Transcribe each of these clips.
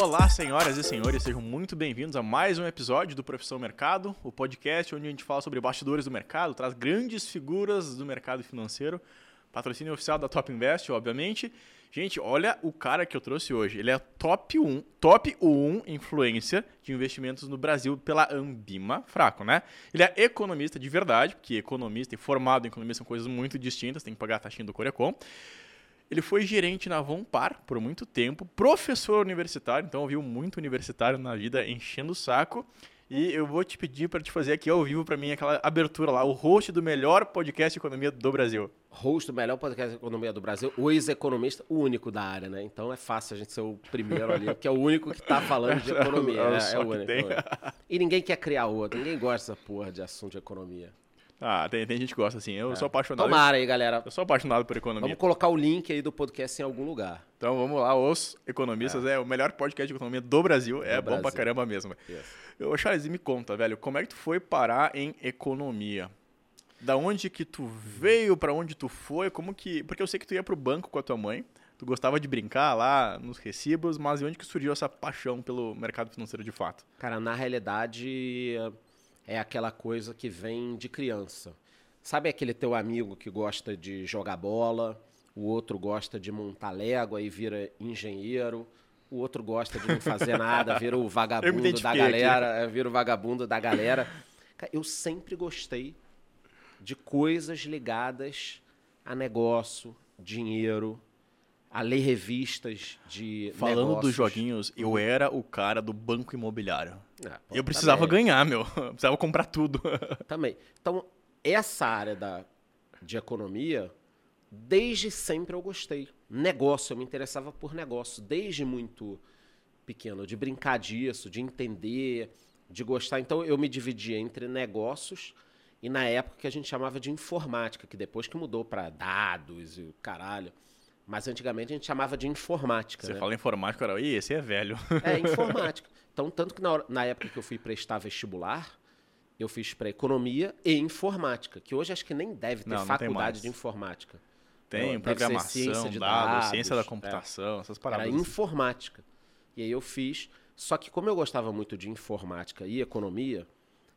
Olá, senhoras e senhores, sejam muito bem-vindos a mais um episódio do Profissão Mercado, o podcast onde a gente fala sobre bastidores do mercado, traz grandes figuras do mercado financeiro, patrocínio oficial da Top Invest, obviamente. Gente, olha o cara que eu trouxe hoje. Ele é top 1, top 1 influência de investimentos no Brasil pela Ambima. Fraco, né? Ele é economista de verdade, porque economista e formado em economia são coisas muito distintas, tem que pagar a taxinha do Corecom. Ele foi gerente na Vompar por muito tempo, professor universitário, então viu muito universitário na vida enchendo o saco. E eu vou te pedir para te fazer aqui ao vivo para mim aquela abertura lá, o host do melhor podcast de economia do Brasil. Host do melhor podcast de economia do Brasil, o ex-economista, o único da área, né? Então é fácil a gente ser o primeiro ali, porque é o único que tá falando de economia. É, né? é o único. E ninguém quer criar outro, ninguém gosta dessa porra de assunto de economia. Ah, tem, tem gente que gosta assim. Eu é. sou apaixonado. Tomara aí, galera. Eu sou apaixonado por economia. Vamos colocar o link aí do podcast em algum lugar. Então vamos lá, os economistas. É, é o melhor podcast de economia do Brasil. Do é Brasil. bom pra caramba mesmo. Yes. Eu, Charles, me conta, velho, como é que tu foi parar em economia? Da onde que tu veio, para onde tu foi, como que... Porque eu sei que tu ia pro banco com a tua mãe, tu gostava de brincar lá nos recibos, mas de onde que surgiu essa paixão pelo mercado financeiro de fato? Cara, na realidade é aquela coisa que vem de criança. Sabe aquele teu amigo que gosta de jogar bola, o outro gosta de montar lego e vira engenheiro, o outro gosta de não fazer nada, vira o vagabundo da galera, aqui. É, vira o vagabundo da galera. Eu sempre gostei de coisas ligadas a negócio, dinheiro, a ler revistas de Falando negócios. dos joguinhos, eu era o cara do banco imobiliário. Ah, pô, eu precisava também. ganhar, meu. Eu precisava comprar tudo. Também. Então, essa área da, de economia, desde sempre eu gostei. Negócio, eu me interessava por negócio, desde muito pequeno, de brincar disso, de entender, de gostar. Então, eu me dividia entre negócios e na época que a gente chamava de informática, que depois que mudou para dados e o caralho. Mas antigamente a gente chamava de informática. Você né? fala informática, cara, ih, esse é velho. É, informática. Então, tanto que na, hora, na época que eu fui prestar vestibular, eu fiz para economia e informática, que hoje acho que nem deve ter não, faculdade de informática. Tem, então, programação, ciência de dados, dados, ciência da computação, é. essas paradas. Era informática. E aí eu fiz, só que como eu gostava muito de informática e economia,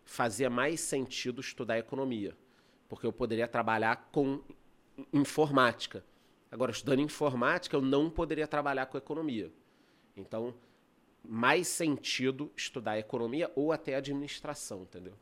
fazia mais sentido estudar economia, porque eu poderia trabalhar com informática. Agora, estudando informática, eu não poderia trabalhar com economia. Então, mais sentido estudar economia ou até administração, entendeu?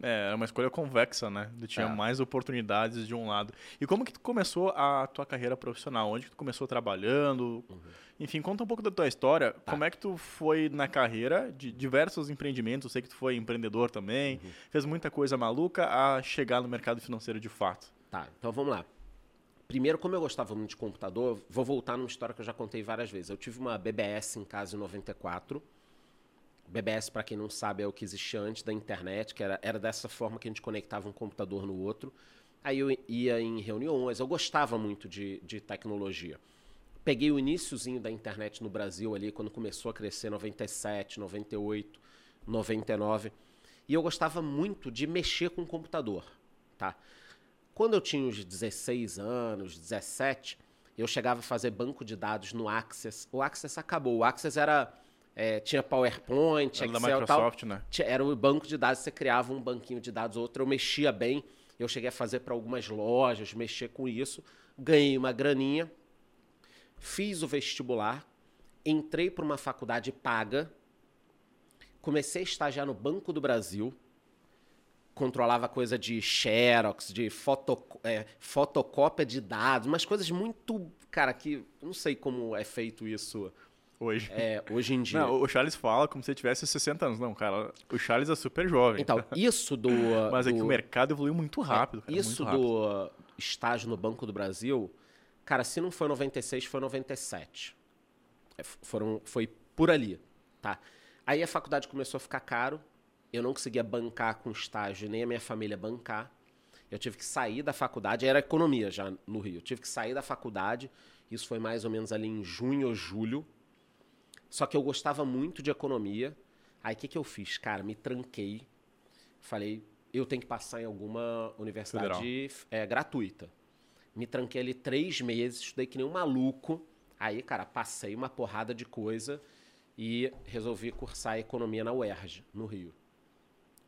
É, era uma escolha convexa, né? Tu tinha é. mais oportunidades de um lado. E como que tu começou a tua carreira profissional? Onde que tu começou trabalhando? Uhum. Enfim, conta um pouco da tua história. Tá. Como é que tu foi na carreira de diversos empreendimentos? Eu sei que tu foi empreendedor também. Uhum. Fez muita coisa maluca a chegar no mercado financeiro de fato. Tá, então vamos lá. Primeiro, como eu gostava muito de computador, vou voltar numa história que eu já contei várias vezes. Eu tive uma BBS em casa em 94. BBS, para quem não sabe, é o que existia antes da internet, que era, era dessa forma que a gente conectava um computador no outro. Aí eu ia em reuniões, eu gostava muito de, de tecnologia. Peguei o iníciozinho da internet no Brasil ali, quando começou a crescer, 97, 98, 99. E eu gostava muito de mexer com o computador, tá? Quando eu tinha uns 16 anos, 17, eu chegava a fazer banco de dados no Access. O Access acabou. O Access era é, tinha PowerPoint, era Excel, da Microsoft, tal. né? Era o banco de dados, você criava um banquinho de dados, outro eu mexia bem. Eu cheguei a fazer para algumas lojas, mexer com isso, ganhei uma graninha, fiz o vestibular, entrei para uma faculdade paga, comecei a estagiar no Banco do Brasil controlava coisa de xerox, de foto, é, fotocópia de dados, umas coisas muito. Cara, que não sei como é feito isso. Hoje. É, hoje em dia. Não, o Charles fala como se ele tivesse 60 anos. Não, cara, o Charles é super jovem. Então, isso do. Mas do, é que o mercado evoluiu muito rápido. É, isso muito rápido. do estágio no Banco do Brasil, cara, se não foi 96, foi 97. É, foram, foi por ali, tá? Aí a faculdade começou a ficar caro, eu não conseguia bancar com estágio, nem a minha família bancar. Eu tive que sair da faculdade, era economia já no Rio. Eu tive que sair da faculdade, isso foi mais ou menos ali em junho ou julho. Só que eu gostava muito de economia. Aí o que, que eu fiz? Cara, me tranquei. Falei, eu tenho que passar em alguma universidade é, gratuita. Me tranquei ali três meses, estudei que nem um maluco. Aí, cara, passei uma porrada de coisa e resolvi cursar economia na UERJ, no Rio.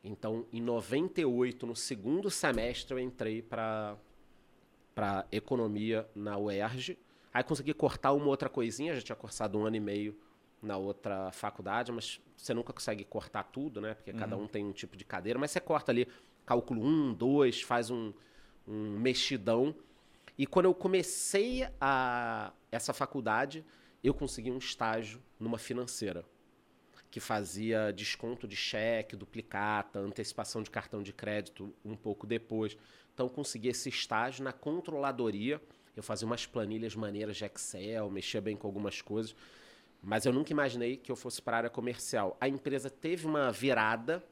Então, em 98, no segundo semestre, eu entrei para economia na UERJ. Aí consegui cortar uma outra coisinha, já tinha cursado um ano e meio na outra faculdade, mas você nunca consegue cortar tudo, né? Porque uhum. cada um tem um tipo de cadeira, mas você corta ali cálculo 1, 2, faz um, um mexidão. E quando eu comecei a, essa faculdade, eu consegui um estágio numa financeira que fazia desconto de cheque, duplicata, antecipação de cartão de crédito um pouco depois. Então consegui esse estágio na controladoria. Eu fazia umas planilhas maneiras de Excel, mexia bem com algumas coisas, mas eu nunca imaginei que eu fosse para a área comercial. A empresa teve uma virada,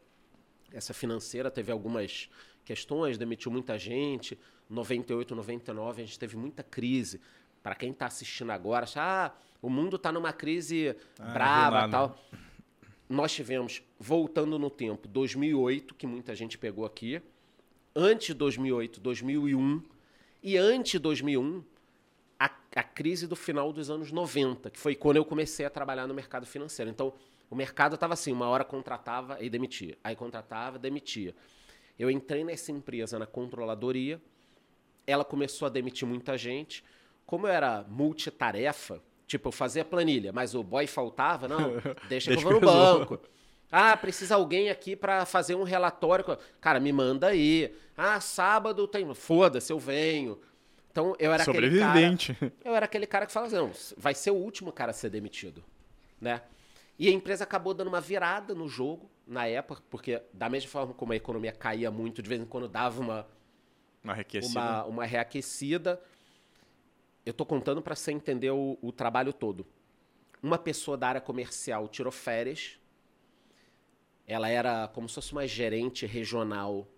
essa financeira teve algumas questões, demitiu muita gente. 98, 99 a gente teve muita crise. Para quem está assistindo agora, acha, ah, o mundo está numa crise ah, brava, tal. Nós tivemos voltando no tempo 2008, que muita gente pegou aqui, antes de 2008, 2001 e antes de 2001 a, a crise do final dos anos 90, que foi quando eu comecei a trabalhar no mercado financeiro. Então, o mercado estava assim, uma hora contratava e demitia, aí contratava, demitia. Eu entrei nessa empresa na controladoria, ela começou a demitir muita gente. Como eu era multitarefa, tipo, eu fazia planilha, mas o boy faltava, não, deixa, deixa que eu vou no banco. Ah, precisa alguém aqui para fazer um relatório. Cara, me manda aí. Ah, sábado tem. Foda-se, eu venho. Então eu era aquele cara. Eu era aquele cara que fala assim, não, vai ser o último cara a ser demitido, né? E a empresa acabou dando uma virada no jogo na época, porque da mesma forma como a economia caía muito, de vez em quando dava uma uma reaquecida. Uma, uma reaquecida. Eu estou contando para você entender o, o trabalho todo. Uma pessoa da área comercial tirou férias. Ela era como se fosse uma gerente regional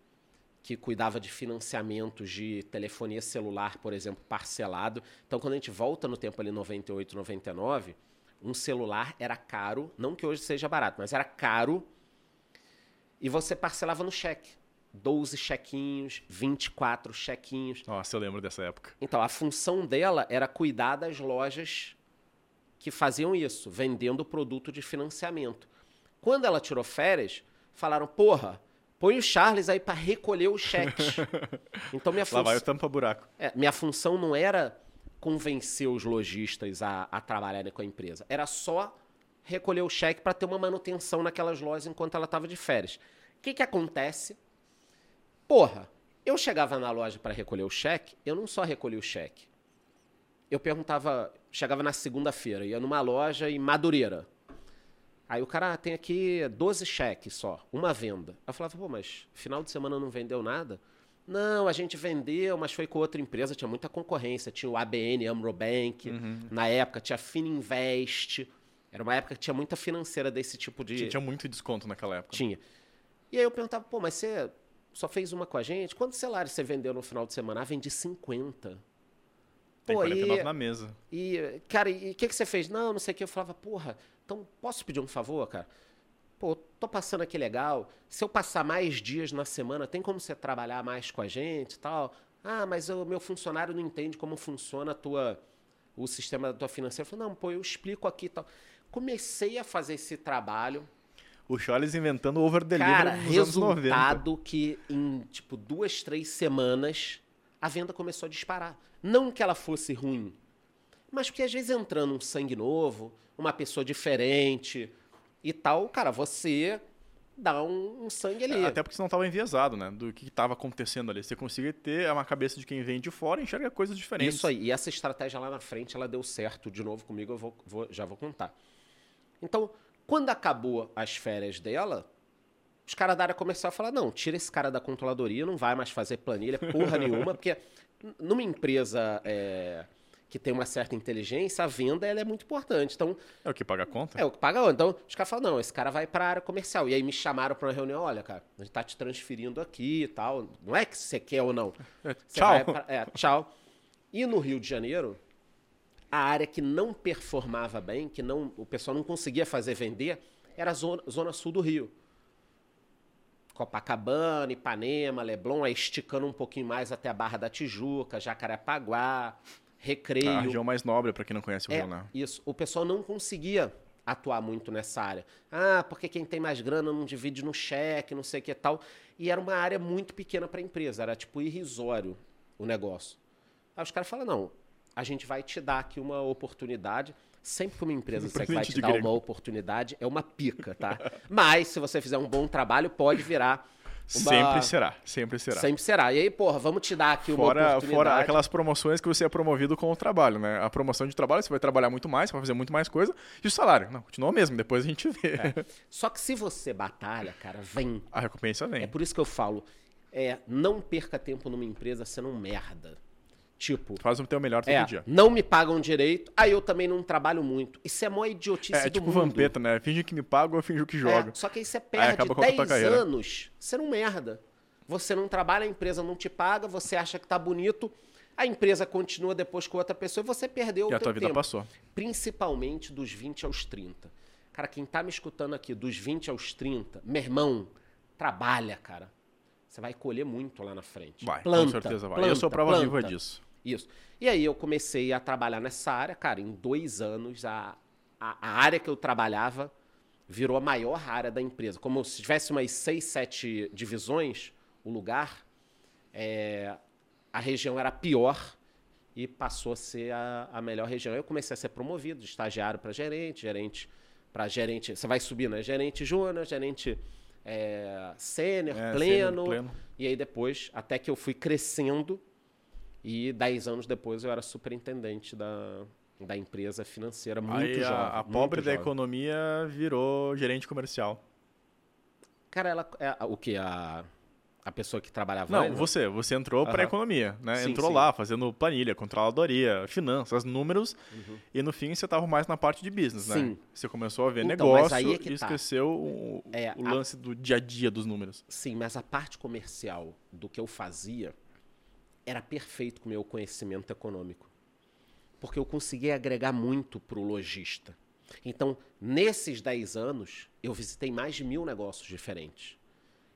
que cuidava de financiamentos de telefonia celular, por exemplo, parcelado. Então, quando a gente volta no tempo ali 98, 99, um celular era caro, não que hoje seja barato, mas era caro e você parcelava no cheque. 12 chequinhos, 24 chequinhos. Nossa, eu lembro dessa época. Então, a função dela era cuidar das lojas que faziam isso, vendendo produto de financiamento. Quando ela tirou férias, falaram: porra, põe o Charles aí para recolher os cheques. então, minha função. Lá vai o tampa-buraco. É, minha função não era convencer os lojistas a, a trabalharem com a empresa, era só recolher o cheque para ter uma manutenção naquelas lojas enquanto ela estava de férias. O que, que acontece? Porra, eu chegava na loja para recolher o cheque, eu não só recolhia o cheque. Eu perguntava, chegava na segunda-feira, ia numa loja em Madureira. Aí o cara ah, tem aqui 12 cheques só, uma venda. Eu falava, pô, mas final de semana não vendeu nada? Não, a gente vendeu, mas foi com outra empresa, tinha muita concorrência. Tinha o ABN, Amrobank, uhum. na época tinha Fininvest. Era uma época que tinha muita financeira desse tipo de. Tinha, tinha muito desconto naquela época. Tinha. E aí eu perguntava, pô, mas você só fez uma com a gente. Quantos celulares você vendeu no final de semana? Ah, vendi 50. Tem Pô, 49 e, na mesa. E, cara, e o que, que você fez? Não, não sei o que. Eu falava, porra, então posso pedir um favor, cara? Pô, tô passando aqui legal. Se eu passar mais dias na semana, tem como você trabalhar mais com a gente e tal? Ah, mas o meu funcionário não entende como funciona a tua, o sistema da tua financeira. Eu falei, não, pô, eu explico aqui e tal. Comecei a fazer esse trabalho o Charles inventando over delivery Cara, nos resultado que em tipo duas, três semanas a venda começou a disparar. Não que ela fosse ruim, mas porque às vezes entrando um sangue novo, uma pessoa diferente e tal, cara, você dá um, um sangue ali. É, até porque você não estava enviesado, né? Do que estava acontecendo ali. Você conseguia ter uma cabeça de quem vem de fora e enxerga coisas diferentes. Isso aí. E essa estratégia lá na frente, ela deu certo de novo comigo, eu vou, vou já vou contar. Então, quando acabou as férias dela, os caras da área comercial a falar: não, tira esse cara da controladoria, não vai mais fazer planilha, porra nenhuma, porque numa empresa é, que tem uma certa inteligência, a venda ela é muito importante. Então, é o que paga a conta? É o que paga a conta. Então, os caras falam: não, esse cara vai para a área comercial. E aí me chamaram para uma reunião: olha, cara, a gente tá te transferindo aqui e tal. Não é que você quer ou não. tchau. Pra, é, tchau. E no Rio de Janeiro, a área que não performava bem, que não, o pessoal não conseguia fazer vender, era a zona, zona sul do Rio. Copacabana, Ipanema, Leblon, aí esticando um pouquinho mais até a Barra da Tijuca, Jacarepaguá, Recreio. A região mais nobre, para quem não conhece o é, Rio, né? Isso. O pessoal não conseguia atuar muito nessa área. Ah, porque quem tem mais grana não divide no cheque, não sei o que tal. E era uma área muito pequena para a empresa, era tipo irrisório o negócio. Aí os caras falam: não, a gente vai te dar aqui uma oportunidade. Sempre que uma empresa disser que vai te dar grego. uma oportunidade, é uma pica, tá? Mas, se você fizer um bom trabalho, pode virar uma... Sempre será, sempre será. Sempre será. E aí, porra, vamos te dar aqui uma fora, oportunidade. Fora aquelas promoções que você é promovido com o trabalho, né? A promoção de trabalho, você vai trabalhar muito mais, vai fazer muito mais coisa. E o salário? Não, continua mesmo, depois a gente vê. É. Só que se você batalha, cara, vem. A recompensa vem. É por isso que eu falo, é, não perca tempo numa empresa sendo um merda. Tipo. Faz o teu melhor todo é, dia. Não me pagam direito, aí eu também não trabalho muito. Isso é mó idiotice é, é tipo vampeta, né? Finge que me paga ou finge que joga. É, só que aí você perde 10 anos sendo um merda. Você não trabalha, a empresa não te paga, você acha que tá bonito, a empresa continua depois com outra pessoa e você perdeu e o a tua vida tempo. passou. Principalmente dos 20 aos 30. Cara, quem tá me escutando aqui dos 20 aos 30, meu irmão, trabalha, cara. Você vai colher muito lá na frente. Vai, planta, com certeza vai. Planta, eu sou prova planta. viva disso. Isso. E aí eu comecei a trabalhar nessa área, cara, em dois anos, a, a, a área que eu trabalhava virou a maior área da empresa. Como se tivesse umas seis, sete divisões, o lugar, é, a região era pior e passou a ser a, a melhor região. Eu comecei a ser promovido de estagiário para gerente, gerente para gerente. Você vai subir, né? Gerente júnior, gerente é, sênior, é, pleno, pleno. E aí depois, até que eu fui crescendo e dez anos depois eu era superintendente da, da empresa financeira, muito aí jovem. A, a pobre da economia virou gerente comercial. Cara, ela é o que a a pessoa que trabalhava Não, você. Você entrou uhum. para a economia, né? Sim, entrou sim. lá fazendo planilha, controladoria, finanças, números. Uhum. E no fim você estava mais na parte de business, né? Sim. Você começou a ver então, negócio é e tá. esqueceu o, é, o lance a... do dia a dia dos números. Sim, mas a parte comercial do que eu fazia era perfeito com o meu conhecimento econômico. Porque eu conseguia agregar muito para o lojista. Então, nesses 10 anos, eu visitei mais de mil negócios diferentes.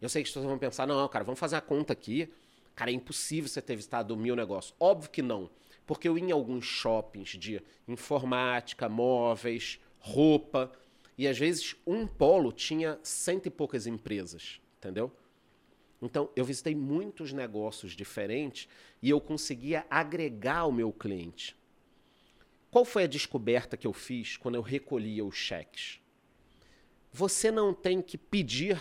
Eu sei que pessoas vão pensar, não, cara, vamos fazer a conta aqui. Cara, é impossível você ter visitado mil negócios. Óbvio que não. Porque eu ia em alguns shoppings de informática, móveis, roupa. E às vezes um polo tinha cento e poucas empresas, entendeu? Então eu visitei muitos negócios diferentes e eu conseguia agregar o meu cliente. Qual foi a descoberta que eu fiz quando eu recolhia os cheques? Você não tem que pedir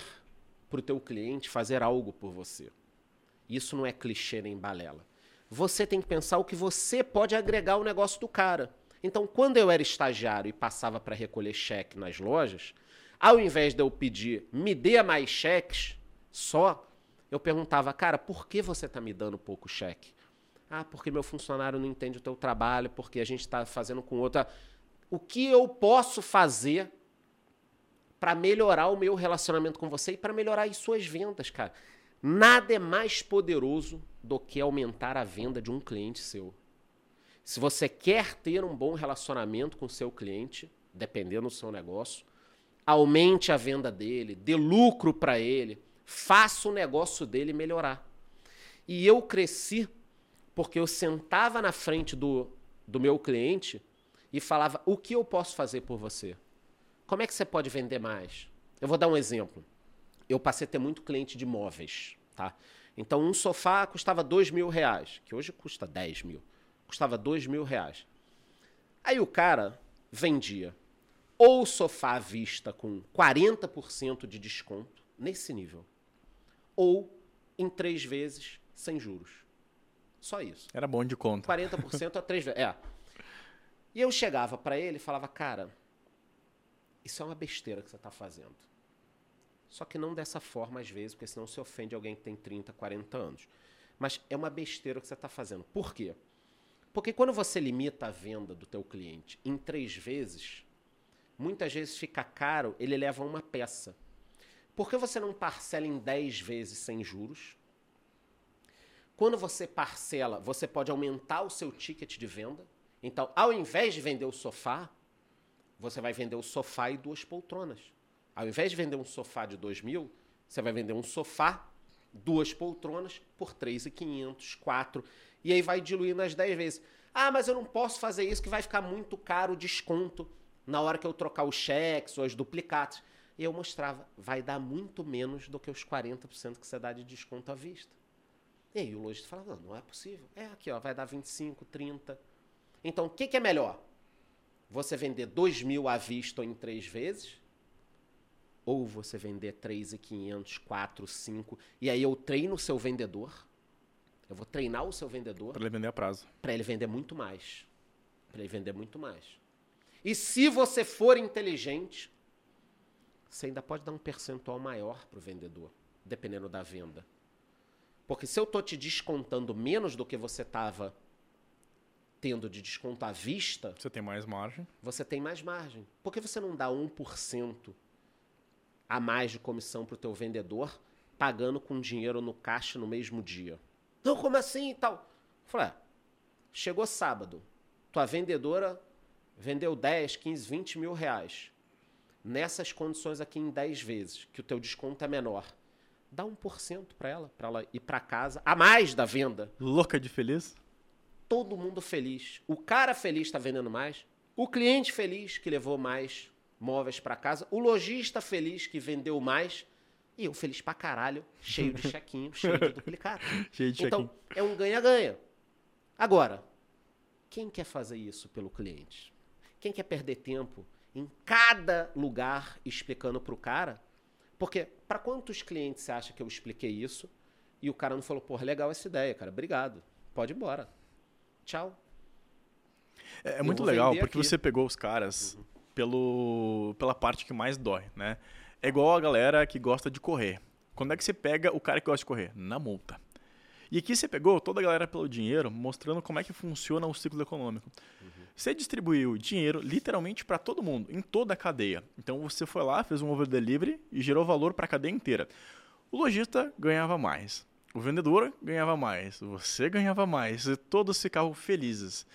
para o teu cliente fazer algo por você. Isso não é clichê nem balela. Você tem que pensar o que você pode agregar ao negócio do cara. Então, quando eu era estagiário e passava para recolher cheque nas lojas, ao invés de eu pedir, me dê mais cheques só, eu perguntava, cara, por que você está me dando pouco cheque? Ah, porque meu funcionário não entende o teu trabalho, porque a gente está fazendo com outra. O que eu posso fazer para melhorar o meu relacionamento com você e para melhorar as suas vendas, cara. Nada é mais poderoso do que aumentar a venda de um cliente seu. Se você quer ter um bom relacionamento com o seu cliente, dependendo do seu negócio, aumente a venda dele, dê lucro para ele, faça o negócio dele melhorar. E eu cresci porque eu sentava na frente do, do meu cliente e falava: o que eu posso fazer por você? Como é que você pode vender mais? Eu vou dar um exemplo. Eu passei a ter muito cliente de móveis, tá? Então, um sofá custava dois mil reais, que hoje custa 10 mil. Custava dois mil reais. Aí o cara vendia ou sofá à vista com 40% de desconto, nesse nível, ou em três vezes sem juros. Só isso. Era bom de conta. 40% a três vezes. É. E eu chegava para ele e falava, cara, isso é uma besteira que você está fazendo. Só que não dessa forma, às vezes, porque senão você ofende alguém que tem 30, 40 anos. Mas é uma besteira que você está fazendo. Por quê? Porque quando você limita a venda do teu cliente em três vezes, muitas vezes fica caro, ele leva uma peça. Por que você não parcela em 10 vezes sem juros? Quando você parcela, você pode aumentar o seu ticket de venda. Então, ao invés de vender o sofá, você vai vender o sofá e duas poltronas. Ao invés de vender um sofá de 2 mil, você vai vender um sofá, duas poltronas por 3.500, 4. E aí vai diluir nas 10 vezes. Ah, mas eu não posso fazer isso que vai ficar muito caro o desconto. Na hora que eu trocar os cheques ou as duplicatas. E eu mostrava, vai dar muito menos do que os 40% que você dá de desconto à vista. E aí o lojista fala, não, não é possível. É aqui, ó, vai dar 25, 30. Então, o que, que é melhor? Você vender 2 mil à vista em três vezes? Ou você vender 3,500, 4, 5. E aí eu treino o seu vendedor. Eu vou treinar o seu vendedor. Para ele vender a prazo. Para ele vender muito mais. Para ele vender muito mais. E se você for inteligente, você ainda pode dar um percentual maior para o vendedor, dependendo da venda. Porque se eu estou te descontando menos do que você estava tendo de desconto à vista. Você tem mais margem. Você tem mais margem. Por que você não dá 1% a mais de comissão para o teu vendedor, pagando com dinheiro no caixa no mesmo dia? Não, como assim e tal? Falei, é, chegou sábado, tua vendedora vendeu 10, 15, 20 mil reais. Nessas condições aqui em 10 vezes, que o teu desconto é menor. Dá 1% para ela, para ela ir para casa, a mais da venda. Louca de feliz? Todo mundo feliz. O cara feliz está vendendo mais. O cliente feliz que levou mais móveis para casa. O lojista feliz que vendeu mais. E eu feliz pra caralho, cheio de chequinho, cheio de duplicado. cheio de então, é um ganha-ganha. Agora, quem quer fazer isso pelo cliente? Quem quer perder tempo em cada lugar explicando para o cara? Porque para quantos clientes você acha que eu expliquei isso e o cara não falou, pô, legal essa ideia, cara, obrigado, pode ir embora. Tchau. É, é muito legal porque aqui. você pegou os caras uhum. pelo, pela parte que mais dói, né? É igual a galera que gosta de correr. Quando é que você pega o cara que gosta de correr? Na multa. E aqui você pegou toda a galera pelo dinheiro, mostrando como é que funciona o ciclo econômico. Uhum. Você distribuiu dinheiro literalmente para todo mundo, em toda a cadeia. Então você foi lá, fez um over delivery e gerou valor para a cadeia inteira. O lojista ganhava mais, o vendedor ganhava mais, você ganhava mais, e todos ficavam felizes.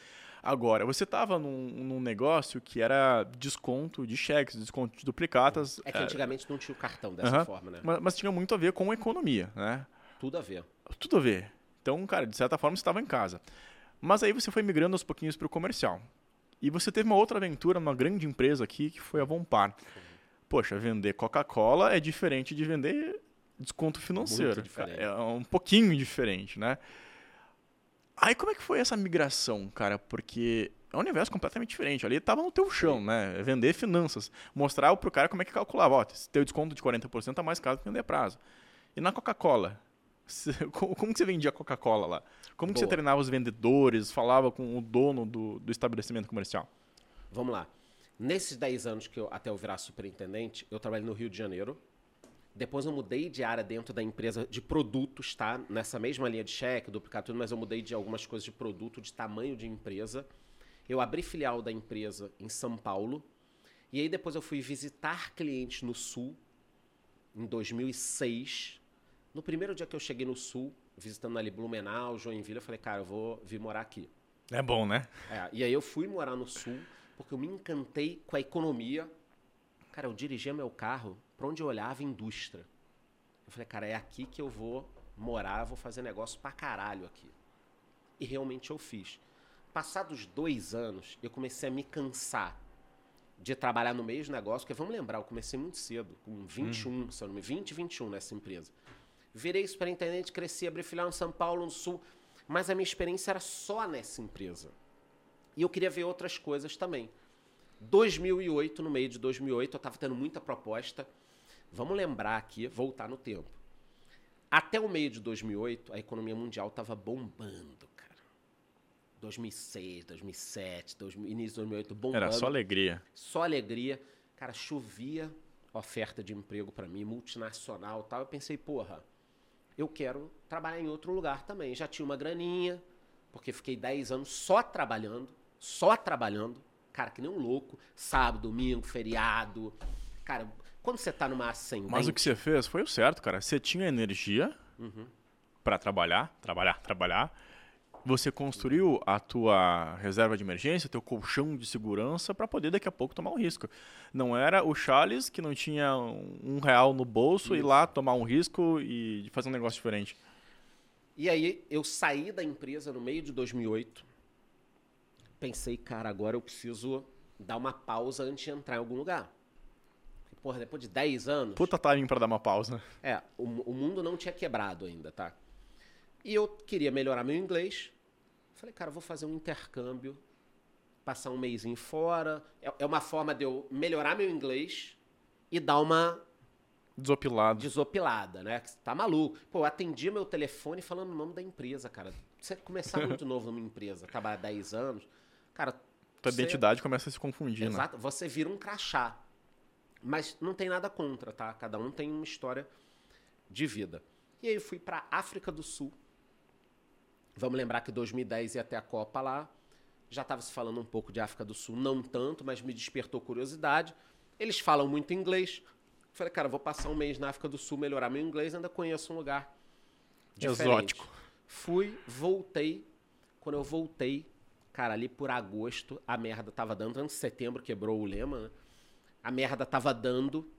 Agora, você estava num, num, negócio que era desconto de cheques, desconto de duplicatas. É que antigamente é... não tinha o cartão dessa forma, né? Mas, mas, tinha muito a ver com a economia, né? Tudo a ver. Tudo a ver. Então, cara, de certa forma você estava em casa. Mas aí você foi migrando aos pouquinhos para o comercial. E você teve uma outra aventura numa grande empresa aqui, que foi a Vompar. Poxa, vender Coca-Cola é diferente de vender desconto financeiro. É um pouquinho diferente, né? Aí como é que foi essa migração, cara? Porque é um universo completamente diferente. Ali estava no teu chão, né? Vender finanças. Mostrar para o cara como é que calculava. Ó, se teu desconto de 40% é mais caro que vender prazo. E na Coca-Cola? Como que você vendia Coca-Cola lá? Como que você treinava os vendedores, falava com o dono do, do estabelecimento comercial? Vamos lá. Nesses 10 anos que eu, até eu virar superintendente, eu trabalhei no Rio de Janeiro, depois eu mudei de área dentro da empresa de produtos, tá? Nessa mesma linha de cheque, duplicar tudo, mas eu mudei de algumas coisas de produto, de tamanho de empresa. Eu abri filial da empresa em São Paulo. E aí depois eu fui visitar clientes no Sul, em 2006. No primeiro dia que eu cheguei no Sul, visitando ali Blumenau, Joinville, eu falei, cara, eu vou vir morar aqui. É bom, né? É, e aí eu fui morar no Sul, porque eu me encantei com a economia. Cara, eu dirigia meu carro para onde eu olhava indústria. Eu falei, cara, é aqui que eu vou morar, vou fazer negócio pra caralho aqui. E realmente eu fiz. Passados dois anos, eu comecei a me cansar de trabalhar no mesmo negócio, porque vamos lembrar, eu comecei muito cedo, com 21, hum. se eu não me 20, 21 nessa empresa. Virei superintendente, cresci, abri filial em São Paulo, no Sul, mas a minha experiência era só nessa empresa. E eu queria ver outras coisas também. 2008, no meio de 2008, eu estava tendo muita proposta Vamos lembrar aqui, voltar no tempo. Até o meio de 2008, a economia mundial estava bombando, cara. 2006, 2007, 2000, início de 2008, bombando. Era só alegria. Só alegria. Cara, chovia oferta de emprego para mim, multinacional tal. Eu pensei, porra, eu quero trabalhar em outro lugar também. Já tinha uma graninha, porque fiquei 10 anos só trabalhando, só trabalhando. Cara, que nem um louco. Sábado, domingo, feriado. Cara, quando você tá numa ascendente... Mas o que você fez foi o certo, cara. Você tinha energia uhum. para trabalhar, trabalhar, trabalhar. Você construiu a tua reserva de emergência, teu colchão de segurança para poder daqui a pouco tomar um risco. Não era o Charles que não tinha um real no bolso Isso. ir lá tomar um risco e fazer um negócio diferente. E aí eu saí da empresa no meio de 2008. Pensei, cara, agora eu preciso dar uma pausa antes de entrar em algum lugar. Porra, depois de 10 anos. Puta timing pra dar uma pausa. É, o, o mundo não tinha quebrado ainda, tá? E eu queria melhorar meu inglês. Falei, cara, vou fazer um intercâmbio, passar um mêsinho fora. É, é uma forma de eu melhorar meu inglês e dar uma Desopilado. desopilada, né? Tá maluco. Pô, eu atendia meu telefone falando o nome da empresa, cara. Você começar muito novo numa empresa, trabalhar 10 anos, cara. Tua você- identidade começa a se confundir, né? Exato, você vira um crachá. Mas não tem nada contra, tá? Cada um tem uma história de vida. E aí eu fui pra África do Sul. Vamos lembrar que 2010 ia até a Copa lá. Já estava se falando um pouco de África do Sul, não tanto, mas me despertou curiosidade. Eles falam muito inglês. Falei, cara, vou passar um mês na África do Sul, melhorar meu inglês, ainda conheço um lugar diferente. Exótico. Fui, voltei. Quando eu voltei, cara, ali por agosto, a merda tava dando. Antes de setembro quebrou o lema, né? A merda tava dando.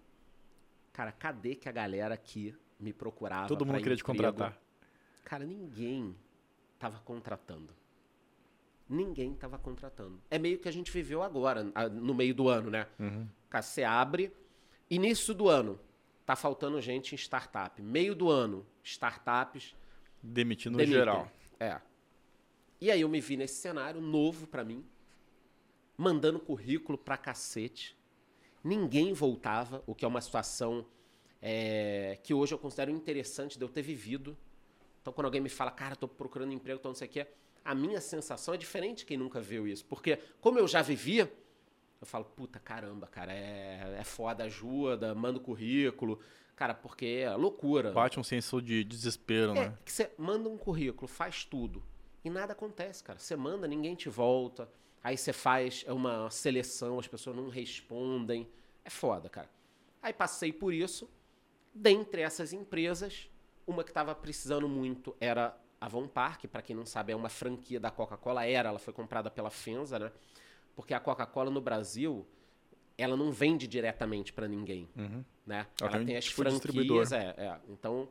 Cara, cadê que a galera aqui me procurava? Todo mundo queria te emprego? contratar. Cara, ninguém tava contratando. Ninguém tava contratando. É meio que a gente viveu agora, no meio do ano, né? Uhum. Cara, você abre, início do ano, tá faltando gente em startup. Meio do ano, startups Demitindo no demitem. geral. É. E aí eu me vi nesse cenário novo pra mim, mandando currículo pra cacete. Ninguém voltava, o que é uma situação é, que hoje eu considero interessante de eu ter vivido. Então, quando alguém me fala, cara, tô procurando emprego, tô não sei o quê, a minha sensação é diferente de quem nunca viu isso. Porque, como eu já vivia, eu falo, puta caramba, cara, é, é foda, ajuda, manda o currículo. Cara, porque é loucura. Bate um senso de desespero, É, né? que você manda um currículo, faz tudo. E nada acontece, cara. Você manda, ninguém te volta. Aí você faz uma seleção, as pessoas não respondem. É foda, cara. Aí passei por isso. Dentre essas empresas, uma que estava precisando muito era a Von Park. Para quem não sabe, é uma franquia da Coca-Cola. Era, ela foi comprada pela Fenza, né? Porque a Coca-Cola no Brasil, ela não vende diretamente para ninguém Uhum. né? Ela Ela, tem as tipo franquias, é, é. Então,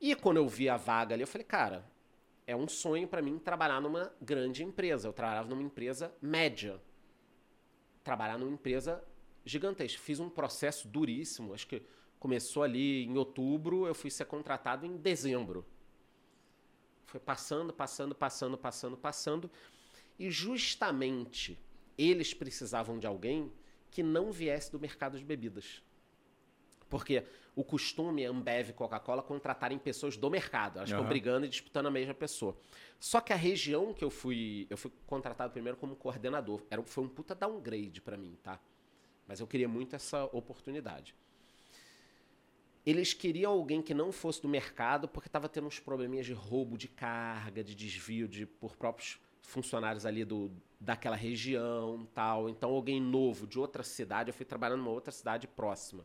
e quando eu vi a vaga ali, eu falei, cara, é um sonho pra mim trabalhar numa grande empresa. Eu trabalhava numa empresa média. Trabalhar numa empresa gigantesca. Fiz um processo duríssimo, acho que começou ali em outubro, eu fui ser contratado em dezembro. Foi passando, passando, passando, passando, passando. E justamente eles precisavam de alguém que não viesse do mercado de bebidas. Porque o costume é Ambev e Coca-Cola contratarem pessoas do mercado. Elas ficam Aham. brigando e disputando a mesma pessoa. Só que a região que eu fui. Eu fui contratado primeiro como coordenador. Era, foi um puta downgrade pra mim, tá? Mas eu queria muito essa oportunidade. Eles queriam alguém que não fosse do mercado porque estava tendo uns probleminhas de roubo de carga, de desvio de, por próprios funcionários ali do, daquela região tal. Então, alguém novo de outra cidade, eu fui trabalhando numa outra cidade próxima.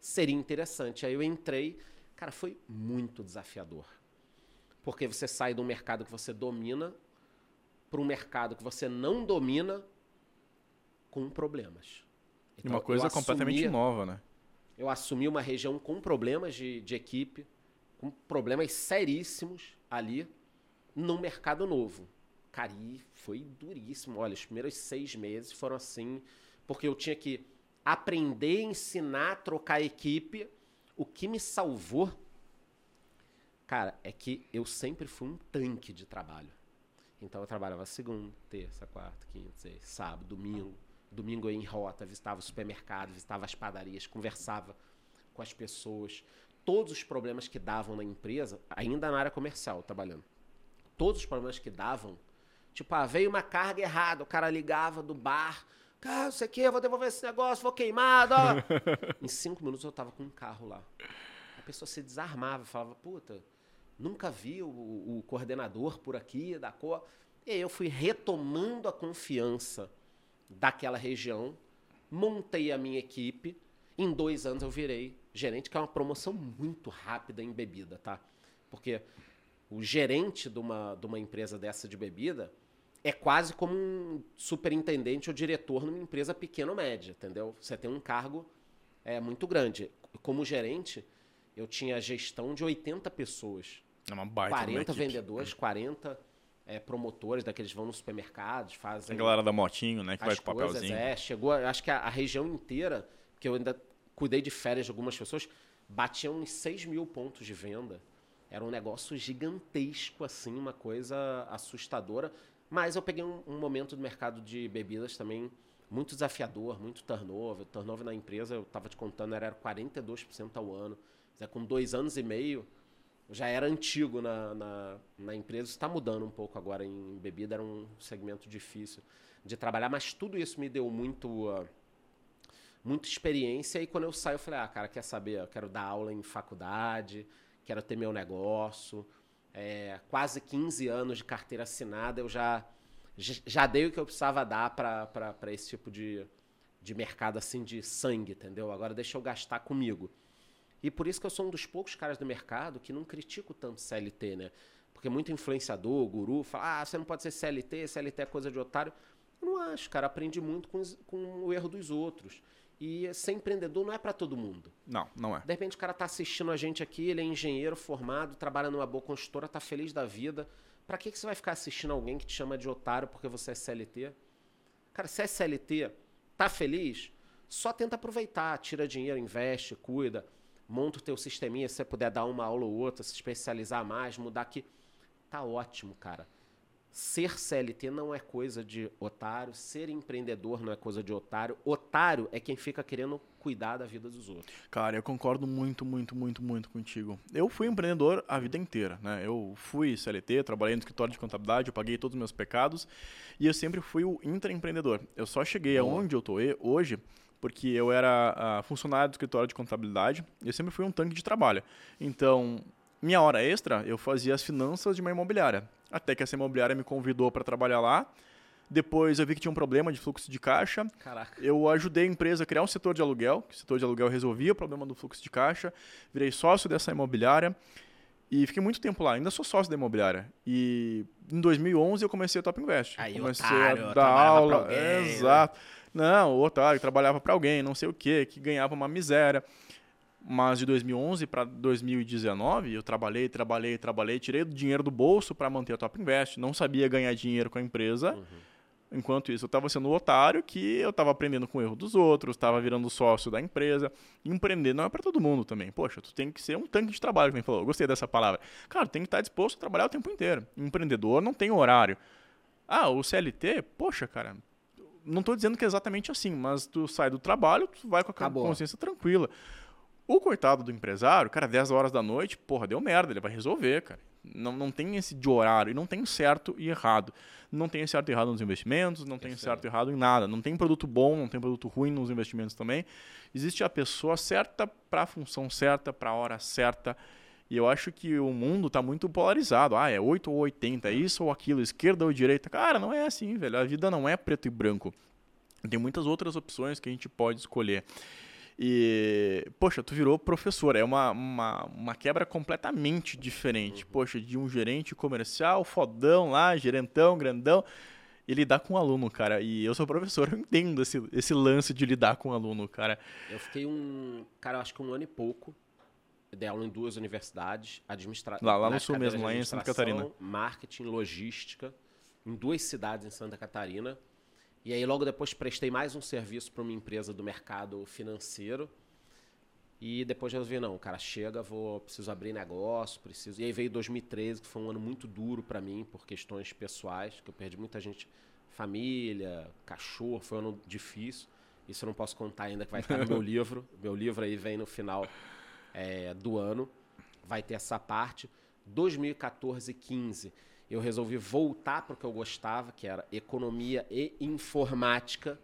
Seria interessante. Aí eu entrei, cara, foi muito desafiador. Porque você sai de um mercado que você domina para um mercado que você não domina com problemas. E uma Então, coisa completamente assumia- nova, né? Eu assumi uma região com problemas de, de equipe, com problemas seríssimos ali, num mercado novo. Cara, e foi duríssimo. Olha, os primeiros seis meses foram assim, porque eu tinha que aprender, ensinar, trocar equipe. O que me salvou, cara, é que eu sempre fui um tanque de trabalho. Então eu trabalhava segunda, terça, quarta, quinta, sexta, sábado, domingo. Domingo eu ia em rota, visitava o supermercado, visitava as padarias, conversava com as pessoas. Todos os problemas que davam na empresa, ainda na área comercial trabalhando, todos os problemas que davam, tipo, ah, veio uma carga errada, o cara ligava do bar, cara, não sei o que, vou devolver esse negócio, vou queimado, em cinco minutos eu tava com um carro lá. A pessoa se desarmava, falava, puta, nunca vi o, o coordenador por aqui, da cor. E aí eu fui retomando a confiança daquela região, montei a minha equipe. Em dois anos eu virei gerente, que é uma promoção muito rápida em bebida, tá? Porque o gerente de uma, de uma empresa dessa de bebida é quase como um superintendente ou diretor numa empresa pequena ou média, entendeu? Você tem um cargo é, muito grande. Como gerente, eu tinha gestão de 80 pessoas. É uma baita de uma 40 equipe. vendedores, 40 é, promotores daqueles vão nos supermercados, fazem. A galera da motinho, né? Que o coisas, papelzinho. É, chegou, acho que a, a, região inteira, que eu ainda cuidei de férias de algumas pessoas, batiam uns 6 mil pontos de venda. Era um negócio gigantesco, assim, uma coisa assustadora. Mas eu peguei um, um momento do mercado de bebidas também muito desafiador, muito turnover. Turnover na empresa, eu estava te contando, era 42% ao ano. Com dois anos e meio, já era antigo na, na, na empresa. Está mudando um pouco agora em bebida, era um segmento difícil de trabalhar, mas tudo isso me deu muito, uh, muita experiência. E quando eu saio, eu falei: ah, cara, quer saber? Eu quero dar aula em faculdade, quero ter meu negócio. É, quase 15 anos de carteira assinada, eu já já dei o que eu precisava dar para esse tipo de, de mercado assim de sangue, entendeu? Agora deixa eu gastar comigo. E por isso que eu sou um dos poucos caras do mercado que não critico tanto CLT, né? Porque muito influenciador, guru, fala: ah, você não pode ser CLT, CLT é coisa de otário. Eu não acho, cara. Aprendi muito com, com o erro dos outros. E ser empreendedor não é para todo mundo. Não, não é. De repente o cara tá assistindo a gente aqui, ele é engenheiro formado, trabalha numa boa construtora, tá feliz da vida Pra que, que você vai ficar assistindo alguém que te chama de otário porque você é CLT? Cara, se é CLT, tá feliz? Só tenta aproveitar, tira dinheiro, investe, cuida, monta o teu sisteminha, se você puder dar uma aula ou outra, se especializar mais, mudar aqui. Tá ótimo, cara. Ser CLT não é coisa de otário, ser empreendedor não é coisa de otário. Otário é quem fica querendo cuidar da vida dos outros. Cara, eu concordo muito, muito, muito, muito contigo. Eu fui empreendedor a vida inteira, né? Eu fui CLT, trabalhei no escritório de contabilidade, eu paguei todos os meus pecados e eu sempre fui o intraempreendedor. Eu só cheguei aonde eu tô hoje porque eu era uh, funcionário do escritório de contabilidade e eu sempre fui um tanque de trabalho. Então, minha hora extra, eu fazia as finanças de uma imobiliária. Até que essa imobiliária me convidou para trabalhar lá. Depois eu vi que tinha um problema de fluxo de caixa. Caraca. Eu ajudei a empresa a criar um setor de aluguel, que o setor de aluguel resolvia o problema do fluxo de caixa. Virei sócio dessa imobiliária e fiquei muito tempo lá. Ainda sou sócio da imobiliária. E em 2011 eu comecei a Top Invest. Aí, comecei otário, a dar aula. Alguém, né? Exato. Né? Não, o otário trabalhava para alguém, não sei o quê, que ganhava uma miséria. Mas de 2011 para 2019, eu trabalhei, trabalhei, trabalhei, tirei dinheiro do bolso para manter a Top Invest. Não sabia ganhar dinheiro com a empresa. Uhum. Enquanto isso, eu estava sendo o otário que eu estava aprendendo com o erro dos outros, estava virando sócio da empresa. empreender não é para todo mundo também. Poxa, tu tem que ser um tanque de trabalho, como falou. Eu gostei dessa palavra. Cara, tem que estar disposto a trabalhar o tempo inteiro. Empreendedor não tem horário. Ah, o CLT, poxa, cara, não estou dizendo que é exatamente assim, mas tu sai do trabalho, tu vai com a Acabou. consciência tranquila. O coitado do empresário, cara, 10 horas da noite, porra, deu merda, ele vai resolver, cara. Não, não tem esse de horário, e não tem certo e errado. Não tem certo e errado nos investimentos, não tem certo e errado em nada. Não tem produto bom, não tem produto ruim nos investimentos também. Existe a pessoa certa para a função certa, para a hora certa. E eu acho que o mundo está muito polarizado. Ah, é 8 ou 80, é isso ou aquilo, esquerda ou direita. Cara, não é assim, velho. A vida não é preto e branco. Tem muitas outras opções que a gente pode escolher. E, poxa, tu virou professor. É uma, uma, uma quebra completamente diferente. Uhum. Poxa, de um gerente comercial, fodão lá, gerentão, grandão, e lidar com um aluno, cara. E eu sou professor, eu entendo esse, esse lance de lidar com um aluno, cara. Eu fiquei um, cara, acho que um ano e pouco. Eu dei aula em duas universidades, administração. Lá, lá no sul mesmo, lá em Santa Catarina. Marketing, logística, em duas cidades em Santa Catarina. E aí logo depois prestei mais um serviço para uma empresa do mercado financeiro. E depois resolvi, não, cara, chega, vou, preciso abrir negócio, preciso. E aí veio 2013, que foi um ano muito duro para mim por questões pessoais, que eu perdi muita gente, família, cachorro, foi um ano difícil. Isso eu não posso contar ainda, que vai estar no meu livro. Meu livro aí vem no final é, do ano. Vai ter essa parte. 2014 e 15 eu resolvi voltar para o que eu gostava, que era economia e informática.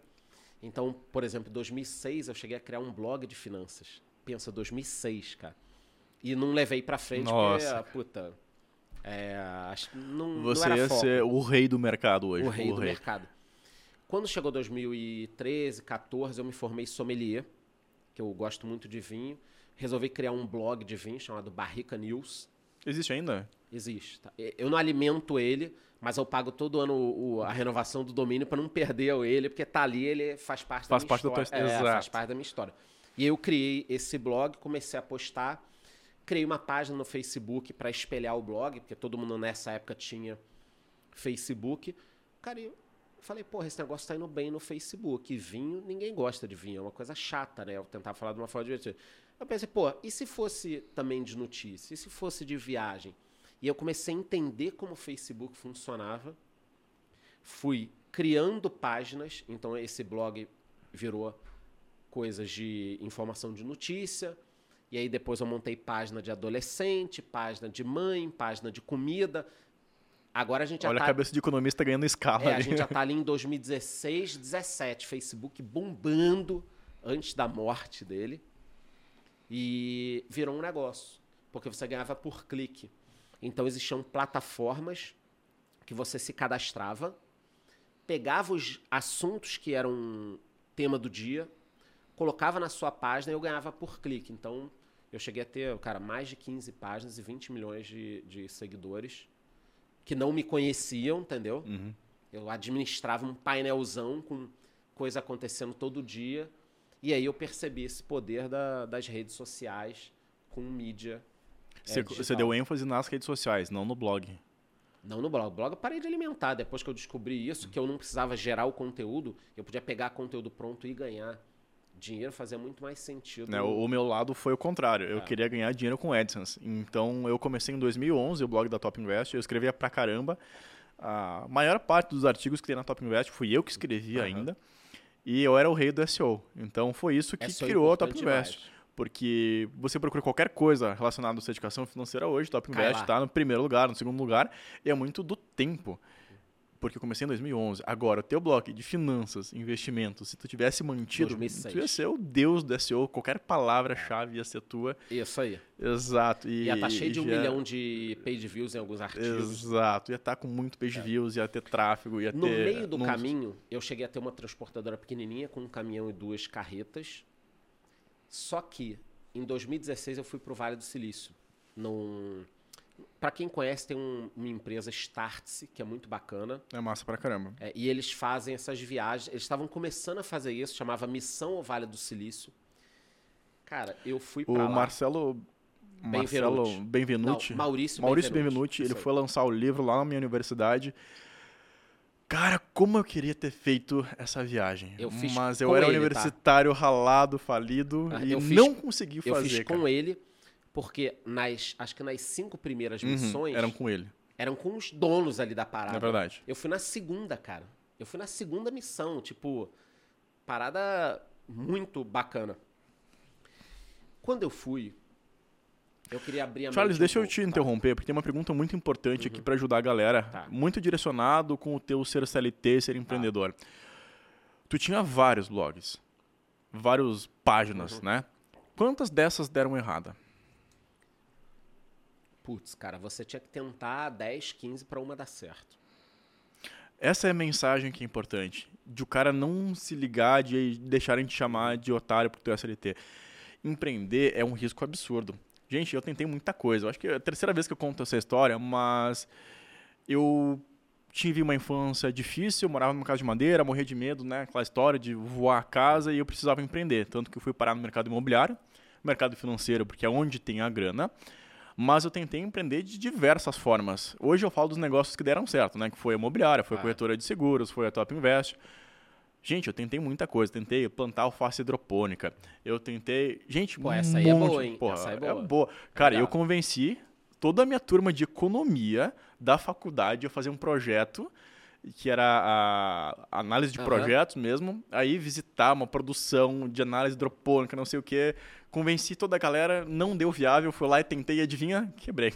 Então, por exemplo, em 2006 eu cheguei a criar um blog de finanças. Pensa, 2006, cara. E não levei para frente Nossa. porque, puta, é, não, Você não ia foco. ser o rei do mercado hoje. O rei o do rei. mercado. Quando chegou 2013, 14, eu me formei sommelier, que eu gosto muito de vinho. Resolvi criar um blog de vinho chamado Barrica News. Existe ainda? Existe. Tá? Eu não alimento ele, mas eu pago todo ano o, a renovação do domínio para não perder ele, porque tá ali, ele faz parte faz da minha parte história. Da tua... é, faz parte da minha história. E eu criei esse blog, comecei a postar, criei uma página no Facebook para espelhar o blog, porque todo mundo nessa época tinha Facebook. Cara, eu falei, porra, esse negócio tá indo bem no Facebook. Vinho, ninguém gosta de vinho, é uma coisa chata, né? Eu tentava falar de uma forma divertida. Eu pensei, pô, e se fosse também de notícia? E se fosse de viagem? E eu comecei a entender como o Facebook funcionava. Fui criando páginas, então esse blog virou coisas de informação de notícia. E aí depois eu montei página de adolescente, página de mãe, página de comida. Agora a gente já Olha tá... a cabeça de economista ganhando escala É, a ali. gente já tá ali em 2016, 17, Facebook bombando antes da morte dele. E virou um negócio, porque você ganhava por clique. Então existiam plataformas que você se cadastrava, pegava os assuntos que eram tema do dia, colocava na sua página e eu ganhava por clique. Então eu cheguei a ter, cara, mais de 15 páginas e 20 milhões de, de seguidores que não me conheciam, entendeu? Uhum. Eu administrava um painelzão com coisa acontecendo todo dia. E aí eu percebi esse poder da- das redes sociais com mídia. É, Você, você deu ênfase nas redes sociais, não no blog. Não no blog. O blog eu parei de alimentar. Depois que eu descobri isso, que eu não precisava gerar o conteúdo, eu podia pegar conteúdo pronto e ganhar dinheiro, fazia muito mais sentido. Né? O, o meu lado foi o contrário. Eu É. queria ganhar dinheiro com AdSense. Então eu comecei em 2011 o blog da Top Invest. Eu escrevia pra caramba. A maior parte dos artigos que tem na Top Invest fui eu que escrevi Aham. ainda. E eu era o rei do SEO. Então foi isso que SEO é criou a Top Invest. demais. Porque você procura qualquer coisa relacionada à sua educação financeira hoje, Top Invest está no primeiro lugar, no segundo lugar, e é muito do tempo. Porque eu comecei em 2011. Agora, o teu bloco de finanças, investimentos, se tu tivesse mantido, 2006. tu ia ser o deus do SEO, qualquer palavra-chave ia ser tua. Isso aí. Exato. E, Ia estar cheio de um já- milhão de page views em alguns artigos. Exato. Ia estar com muito page views, ia ter tráfego, ia No ter... meio do números. caminho, eu cheguei a ter uma transportadora pequenininha com um caminhão e duas carretas. Só que em 2016 eu fui pro Vale do Silício. Num... Para quem conhece, tem um- uma empresa Startse, que é muito bacana. É massa pra caramba. É, e eles fazem essas viagens. Eles estavam começando a fazer isso, chamava Missão ao Vale do Silício. Cara, eu fui O pra lá. Marcelo... Marcelo Benvenuti. Benvenuti. Não, Maurício, Maurício Benvenuti. Benvenuti, ele foi lançar o livro lá na minha universidade. Cara, como eu queria ter feito essa viagem. Eu fiz Mas eu era ele, tá? universitário ralado, falido Ah, e eu fiz- não consegui Eu fazer. fiz cara. com ele, porque nas, acho que nas cinco primeiras Uhum, missões eram com ele, eram com os donos ali da parada. é verdade. Eu fui na segunda, cara. Eu fui na segunda missão, tipo, parada muito bacana. Quando eu fui, eu queria abrir a Charles, mente um deixa eu pouco, te tá? interromper, porque tem uma pergunta muito importante aqui pra ajudar a galera. Tá. Muito direcionado com o teu ser CLT, ser empreendedor. Tu tinha vários blogs, várias páginas, Uhum. né? Quantas dessas deram errada? Putz, cara, você tinha que tentar 10, 15 pra uma dar certo. Essa é a mensagem que é importante. De o cara não se ligar de deixarem te chamar de otário por teu SLT. Empreender é um risco absurdo. Gente, eu tentei muita coisa. Eu acho que é a terceira vez que eu conto essa história, mas eu tive uma infância difícil, morava numa casa de madeira, morria de medo, né? Aquela história de voar a casa e eu precisava empreender. Tanto que eu fui parar no mercado imobiliário, mercado financeiro, porque é onde tem a grana. Mas eu tentei empreender de diversas formas. Hoje eu falo dos negócios que deram certo, né? Que foi a imobiliária, foi a Ah. corretora de seguros, foi a Top Invest. Gente, eu tentei muita coisa. Tentei plantar alface hidropônica. Eu tentei. Gente, Pô, um essa aí é monte- boa, hein? Porra, Essa é é boa. boa. Cara, eu Legal. convenci toda a minha turma de economia da faculdade a fazer um projeto que era a análise de Aham. projetos mesmo. Aí visitar uma produção de análise hidropônica, não sei o quê. Convenci toda a galera, não deu viável, fui lá e tentei, adivinha? Quebrei.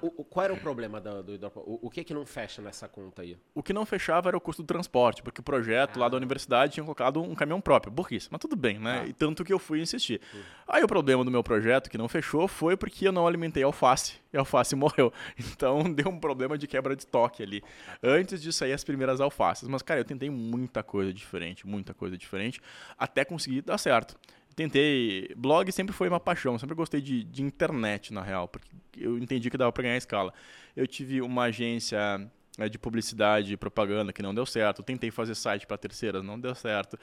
O, o- qual era o problema do, do o, o que que não fecha nessa conta aí? O que não fechava era o custo do transporte, porque o projeto lá Ah. da universidade tinha colocado um caminhão próprio. Burrice, mas tudo bem, né? Ah. E tanto que eu fui insistir. Aí o problema do meu projeto, que não fechou, foi porque eu não alimentei alface. E a alface morreu. Então deu um problema de quebra de estoque ali. Antes de sair as primeiras alfaces. Mas, cara, eu tentei muita coisa diferente, muita coisa diferente, até conseguir dar certo. Tentei. Blog sempre foi uma paixão, sempre gostei de, de internet, na real, porque eu entendi que dava pra ganhar escala. Eu tive uma agência né, de publicidade e propaganda que não deu certo. Tentei fazer site para terceiras, não deu certo.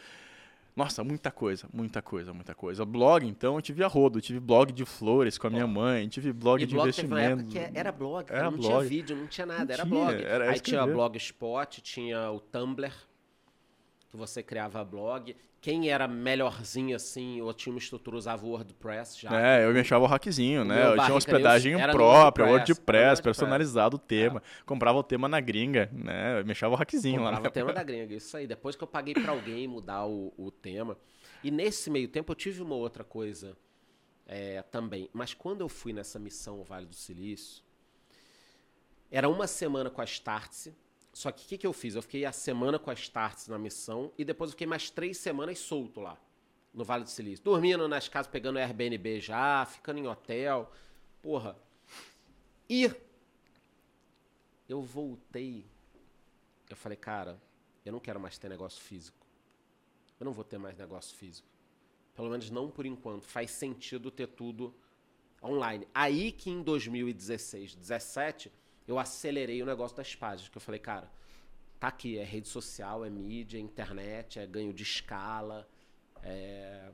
Nossa, muita coisa, muita coisa, muita coisa. Blog, então, eu tive a rodo, eu tive blog de flores com a minha mãe, tive blog e de blog teve uma época investimento. era blog, Era não blog. tinha vídeo, não tinha nada, Não era tinha, blog. era Aí tinha escrever. Blogspot, tinha o Tumblr, que você criava blog. Quem era melhorzinho assim, ou tinha uma estrutura, usava o WordPress já. É, eu me achava o hackzinho, O né? Eu tinha hospedagem própria, WordPress, WordPress, personalizado o tema. Comprava o tema na gringa, né? Eu me achava o hackzinho lá. Comprava o tema da gringa, isso aí. Depois que eu paguei pra alguém mudar o, o tema. E nesse meio tempo eu tive uma outra coisa é, também. Mas quando eu fui nessa missão Vale do Silício, era uma semana com a Startse. Só que o que, que eu fiz? Eu fiquei a semana com a Startse na missão e depois eu fiquei mais três semanas solto lá, no Vale do Silício. Dormindo nas casas, pegando Airbnb já, ficando em hotel. Porra. E eu voltei eu falei, cara, eu não quero mais ter negócio físico. Eu não vou ter mais negócio físico. Pelo menos não por enquanto. Faz sentido ter tudo online. Aí que em 2016, 17, eu acelerei o negócio das páginas. Que eu falei, cara, tá aqui, é rede social, é mídia, é internet, é ganho de escala. É...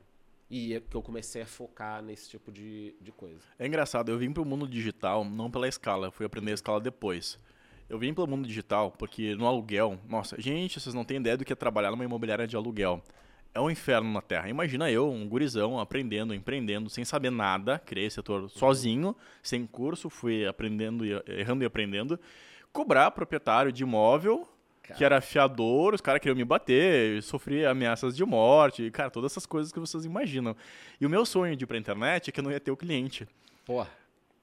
E é que eu comecei a focar nesse tipo de, de coisa. É engraçado, eu vim pro mundo digital não pela escala, eu fui aprender a escala depois. Eu vim pelo mundo digital porque no aluguel, nossa, gente, vocês não têm ideia do que é trabalhar numa imobiliária de aluguel. É um inferno na Terra. Imagina eu, um gurizão, aprendendo, empreendendo, sem saber nada, criei esse setor sozinho, sem curso, fui aprendendo, e errando e aprendendo, cobrar proprietário de imóvel, que era fiador, os caras queriam me bater, sofri ameaças de morte, cara, todas essas coisas que vocês imaginam. E o meu sonho de ir pra internet é que eu não ia ter o cliente Porra.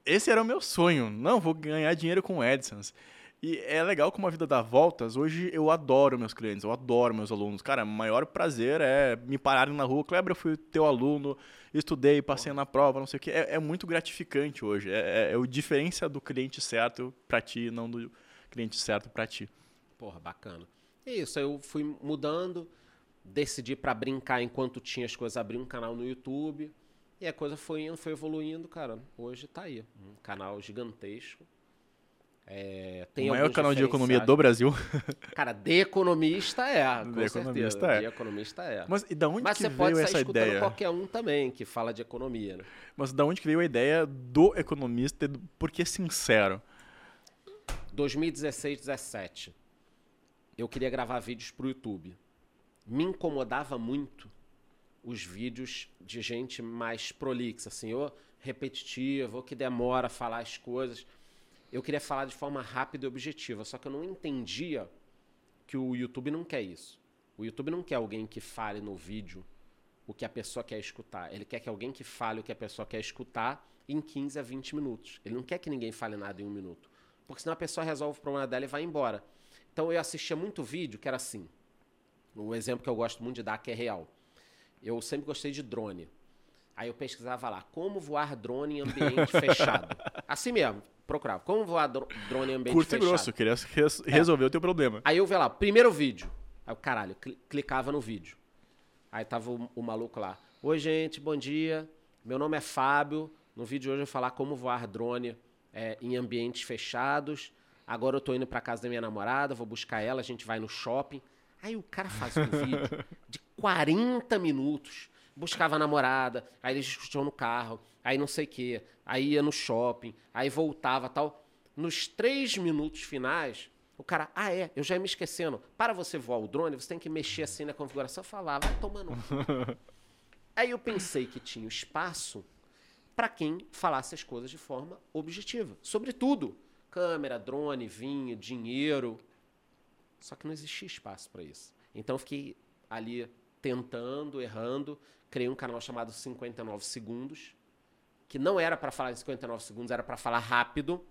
esse era o meu sonho. Não, vou ganhar dinheiro com AdSense. E é legal como a vida dá voltas. Hoje eu adoro meus clientes, eu adoro meus alunos. Cara, o maior prazer é me pararem na rua. Kleber, eu fui teu aluno, estudei, passei na prova, não sei o quê. É, é muito gratificante hoje. É, é, é o diferença do cliente certo pra ti, não do cliente certo pra ti. Porra, bacana. É isso, eu fui mudando, decidi pra brincar enquanto tinha as coisas, abrir um canal no YouTube. E a coisa foi indo, foi evoluindo, cara. Hoje tá aí. Um canal gigantesco. É, tem o maior canal de economia do Brasil. Cara, de economista é, com De economista certeza. é. De economista é. Mas e da onde Mas que veio pode sair essa ideia? qualquer um também que fala de economia, né? Mas da onde que veio a ideia do economista? e do- Por que sincero? 2016, 17. Eu queria gravar vídeos pro YouTube. Me incomodava muito os vídeos de gente mais prolixa, assim, ou repetitiva, ou que demora a falar as coisas. Eu queria falar de forma rápida e objetiva, só que eu não entendia que o YouTube não quer isso. O YouTube não quer alguém que fale no vídeo o que a pessoa quer escutar. Ele quer que alguém que fale o que a pessoa quer escutar em 15 a 20 minutos. Ele não quer que ninguém fale nada em um minuto. Porque senão a pessoa resolve o problema dela e vai embora. Então eu assistia muito vídeo que era assim. Um exemplo que eu gosto muito de dar que é real. Eu sempre gostei de drone. Aí eu pesquisava lá, como voar drone em ambiente fechado. Assim mesmo, procurava, como voar dro- drone em ambiente Curto e fechado. grosso, queria res- resolver o teu problema. Aí eu vi lá, primeiro vídeo. Aí o caralho, cli- clicava no vídeo. Aí tava o, o maluco lá. Oi, gente, bom dia. Meu nome é Fábio. No vídeo de hoje eu vou falar como voar drone é, em ambientes fechados. Agora eu tô indo pra casa da minha namorada, vou buscar ela, a gente vai no shopping. Aí o cara faz um vídeo de 40 minutos. Buscava a namorada, aí eles discutiam no carro, aí não sei o quê, aí ia no shopping, aí voltava tal. Nos três minutos finais, o cara, ah é, eu já ia me esquecendo. Para você voar o drone, você tem que mexer assim na configuração. Eu falava, vai tomando. aí eu pensei que tinha espaço para quem falasse as coisas de forma objetiva. Sobretudo, câmera, drone, vinho, dinheiro. Só que não existia espaço para isso. Então eu fiquei ali tentando, errando, criei um canal chamado 59 segundos, que não era para falar em 59 segundos, era para falar rápido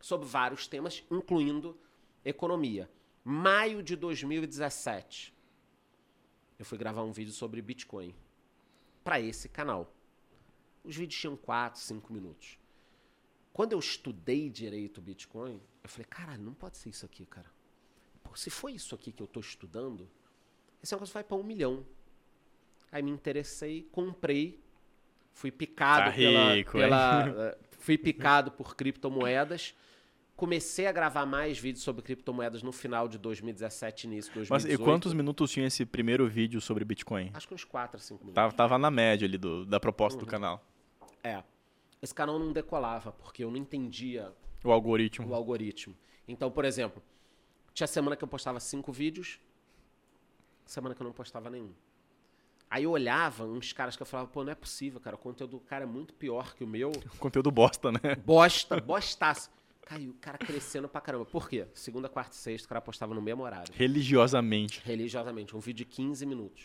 sobre vários temas, incluindo economia. Maio de 2017, eu fui gravar um vídeo sobre Bitcoin para esse canal. Os vídeos tinham 4, 5 minutos. Quando eu estudei direito Bitcoin, eu falei, caralho, não pode ser isso aqui, cara. Pô, se foi isso aqui que eu tô estudando, esse negócio vai para um milhão. Aí me interessei, comprei, fui picado Tá pela, rico, pela eh, fui picado por criptomoedas, comecei a gravar mais vídeos sobre criptomoedas no final de 2017, início de 2018. Mas e quantos minutos tinha esse primeiro vídeo sobre Bitcoin? Acho que uns 4 a 5 minutos. Tava, tava na média ali do, da proposta do canal. É. Esse canal não decolava, porque eu não entendia O algoritmo. o algoritmo. Então, por exemplo, tinha semana que eu postava cinco vídeos, semana que eu não postava nenhum. Aí eu olhava uns caras que eu falava, pô, não é possível, cara, o conteúdo do cara é muito pior que o meu. Conteúdo bosta, né? Bosta, bostaço. Caiu, o cara crescendo pra caramba. Por quê? Segunda, quarta e sexta, o cara postava no mesmo horário. Religiosamente. Religiosamente, um vídeo de 15 minutos.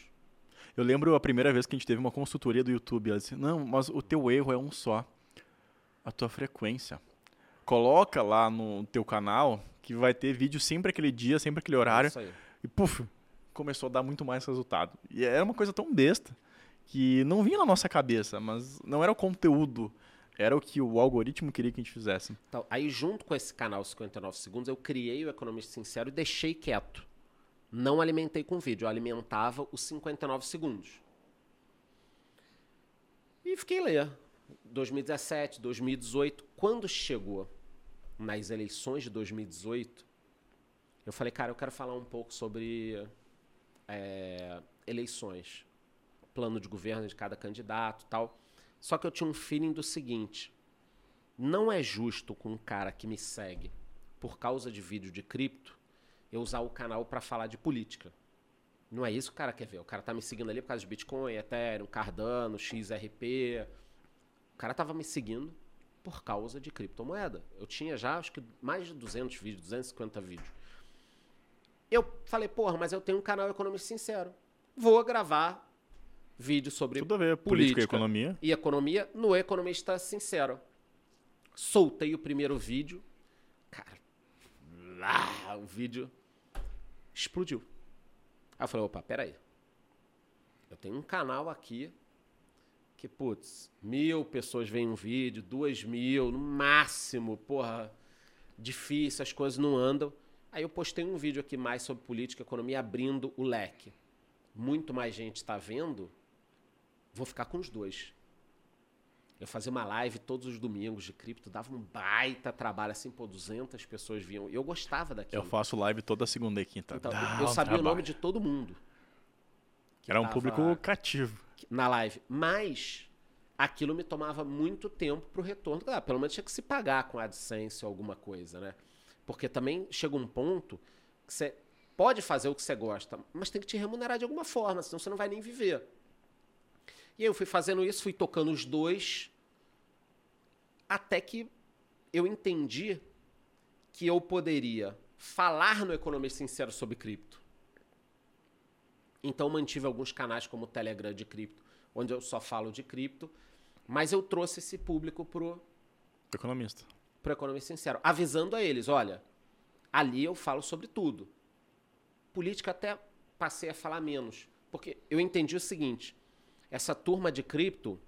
Eu lembro a primeira vez que a gente teve uma consultoria do YouTube. Ela disse: Não, mas o teu erro é um só. A tua frequência. Coloca lá no teu canal que vai ter vídeo sempre aquele dia, sempre aquele horário. Isso aí. E puf, começou a dar muito mais resultado. E era uma coisa tão besta que não vinha na nossa cabeça, mas não era o conteúdo, era o que o algoritmo queria que a gente fizesse. Então, aí, junto com esse canal 59 Segundos, eu criei o Economista Sincero e deixei quieto. Não alimentei com vídeo, eu alimentava os 59 segundos. E fiquei lá. 2017, 2018. Quando chegou nas eleições de 2018, eu falei, cara, eu quero falar um pouco sobre é, eleições. Plano de governo de cada candidato tal. Só que eu tinha um feeling do seguinte: não é justo com um cara que me segue por causa de vídeo de cripto eu usar o canal para falar de política. Não é isso que o cara quer ver. O cara tá me seguindo ali por causa de Bitcoin, Ethereum, Cardano, XRP. O cara tava me seguindo por causa de criptomoeda. Eu tinha já, acho que mais de 200 vídeos, 250 vídeos. Eu falei, porra, mas eu tenho um canal Economista Sincero. Vou gravar vídeo sobre Tudo a ver, política, e economia. e economia no Economista Sincero. Soltei o primeiro vídeo. Cara, lá, o vídeo explodiu. Aí eu falei, opa, peraí. Eu tenho um canal aqui que, putz, mil pessoas veem um vídeo, duas mil, no máximo, porra, difícil, as coisas não andam. Aí eu postei um vídeo aqui mais sobre política e economia, abrindo o leque. Muito mais gente está vendo, vou ficar com os dois. Eu fazia uma live todos os domingos de cripto, dava um baita trabalho, assim, pô, 200 pessoas viam. E eu gostava daquilo. Eu faço live toda segunda e quinta. Então, Dá eu um sabia o nome de todo mundo. que Era um público cativo. Na live. Mas aquilo me tomava muito tempo pro retorno. Ah, pelo menos tinha que se pagar com AdSense ou alguma coisa, né? Porque também chega um ponto que você pode fazer o que você gosta, mas tem que te remunerar de alguma forma, senão você não vai nem viver. E aí eu fui fazendo isso, fui tocando os dois, até que eu entendi que eu poderia falar no Economista Sincero sobre cripto. Então mantive alguns canais como o Telegram de cripto, onde eu só falo de cripto, mas eu trouxe esse público pro Economista. Pro Economista Sincero, avisando a eles, olha, ali eu falo sobre tudo. Política até passei a falar menos, porque eu entendi o seguinte, essa turma de cripto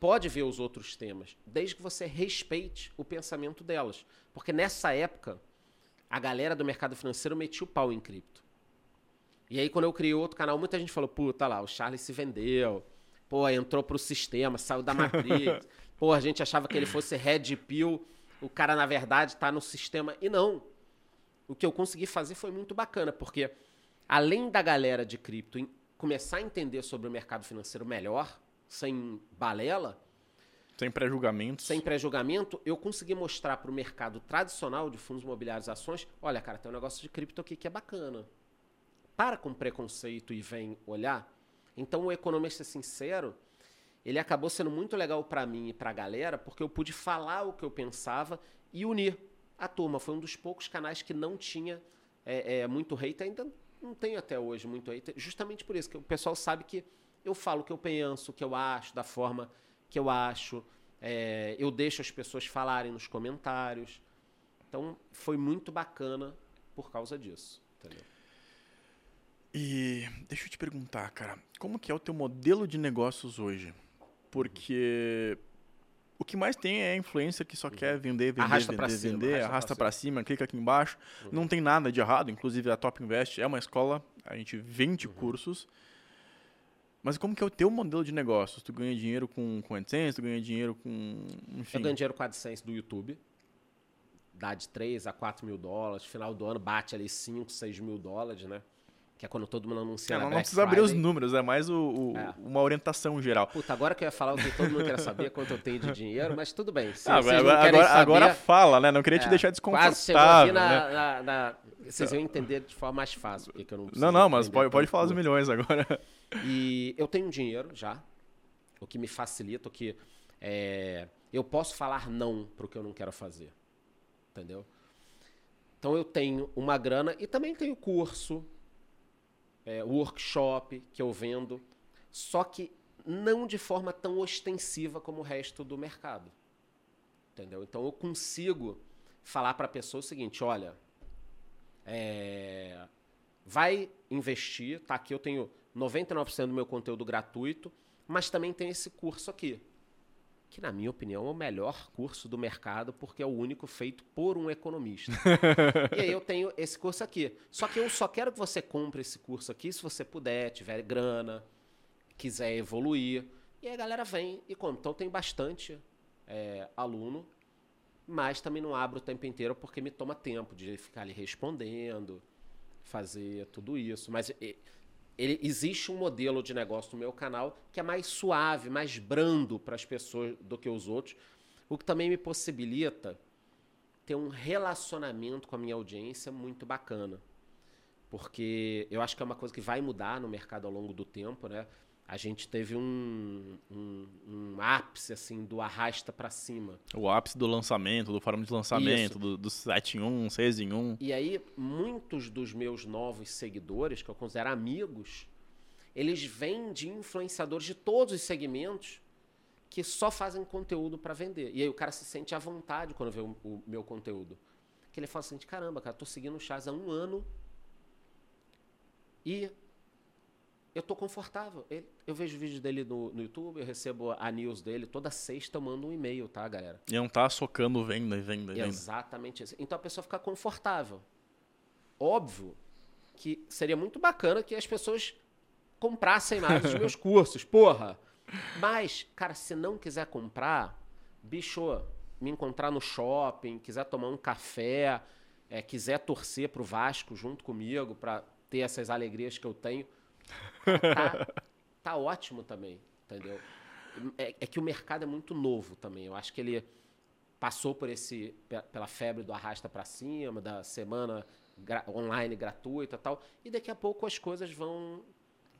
pode ver os outros temas, desde que você respeite o pensamento delas. Porque nessa época, a galera do mercado financeiro metia o pau em cripto. E aí, quando eu criei outro canal, muita gente falou: puta lá, o Charlie se vendeu. Pô, entrou pro sistema, saiu da Matrix. Pô, a gente achava que ele fosse Red Pill. O cara, na verdade, tá no sistema. E não. O que eu consegui fazer foi muito bacana, porque além da galera de cripto começar a entender sobre o mercado financeiro melhor, sem balela, Sem pré-julgamentos. sem pré-julgamento, eu consegui mostrar para o mercado tradicional de fundos imobiliários e ações, olha, cara, tem um negócio de cripto aqui que é bacana. Para com preconceito e vem olhar. Então, o economista sincero, ele acabou sendo muito legal para mim e para a galera, porque eu pude falar o que eu pensava e unir a turma. Foi um dos poucos canais que não tinha é, é, muito hate, ainda não tenho até hoje muito hate, justamente por isso, que o pessoal sabe que eu falo o que eu penso, o que eu acho, da forma que eu acho. É, eu deixo as pessoas falarem nos comentários. Então, foi muito bacana por causa disso. Entendeu? E deixa eu te perguntar, cara, como que é o teu modelo de negócios hoje? Porque o que mais tem é a influência que só quer vender, vender, Arrasta pra vender, cima, vender, arrasta arrasta pra pra cima, clica aqui embaixo. Não tem nada de errado, inclusive a Top Invest é uma escola, a gente vende cursos. Mas como que é o teu modelo de negócios? Tu ganha dinheiro com, com AdSense, tu ganha dinheiro com... Enfim, Eu ganho dinheiro com AdSense do YouTube. dá de 3 a 4 mil dólares. Final do ano bate ali 5, 6 mil dólares, né? Que é quando todo mundo anuncia. É, não, não precisa abrir os Friday. números, é mais o, o- É. uma orientação geral. Puta, agora que eu ia falar o que todo mundo quer saber quanto eu tenho de dinheiro, mas tudo bem. Ah, agora, agora, saber, agora fala, né? Não queria te é, deixar Quase chegou aqui desconfortável. na, né? na- na- Vocês vão entender de forma mais fácil. Porque eu não, Não, não, mas pode, pode falar os milhões agora. E eu tenho dinheiro já, o que me facilita, o que é, eu posso falar não pro que eu não quero fazer, entendeu? Então eu tenho uma grana e também tenho curso, é, workshop que eu vendo, só que não de forma tão ostensiva como o resto do mercado, entendeu? Então eu consigo falar para a pessoa o seguinte, olha, é, vai investir, tá? Aqui eu tenho 99% do meu conteúdo gratuito, mas também tem esse curso aqui, que na minha opinião é o melhor curso do mercado, porque é o único feito por um economista. e aí eu tenho esse curso aqui. Só que eu só quero que você compre esse curso aqui se você puder, tiver grana, quiser evoluir. E aí a galera vem e compra. Então tem bastante é, aluno, mas também não abro o tempo inteiro porque me toma tempo de ficar ali respondendo, fazer tudo isso. Mas ele, existe um modelo de negócio no meu canal que é mais suave, mais brando para as pessoas do que os outros, o que também me possibilita ter um relacionamento com a minha audiência muito bacana. Porque eu acho que é uma coisa que vai mudar no mercado ao longo do tempo, né? A gente teve um, um, um ápice assim do arrasta para cima. O ápice do lançamento, do fórum de lançamento, Isso. do, do 7 em 1, 6 em 1. E aí, muitos dos meus novos seguidores, que eu considero amigos, eles vêm de influenciadores de todos os segmentos que só fazem conteúdo para vender. E aí o cara se sente à vontade quando vê o, o meu conteúdo. Que ele fala assim, caramba, cara, tô seguindo o Chaz há um ano e eu tô confortável. Ele- eu vejo vídeos dele no, no YouTube, eu recebo a news dele, toda sexta eu mando um e-mail, tá, galera? E não tá socando venda e venda e venda. Exatamente isso. Então a pessoa fica confortável. Óbvio que seria muito bacana que as pessoas comprassem mais os meus cursos, porra. Mas, cara, se não quiser comprar, bicho, me encontrar no shopping, quiser tomar um café, é, quiser torcer pro Vasco junto comigo pra ter essas alegrias que eu tenho, tá, tá ótimo também, entendeu? É, é que o mercado é muito novo também. Eu acho que ele passou por esse pe- pela febre do arrasta para cima, da semana gra- online gratuita tal, e daqui a pouco as coisas vão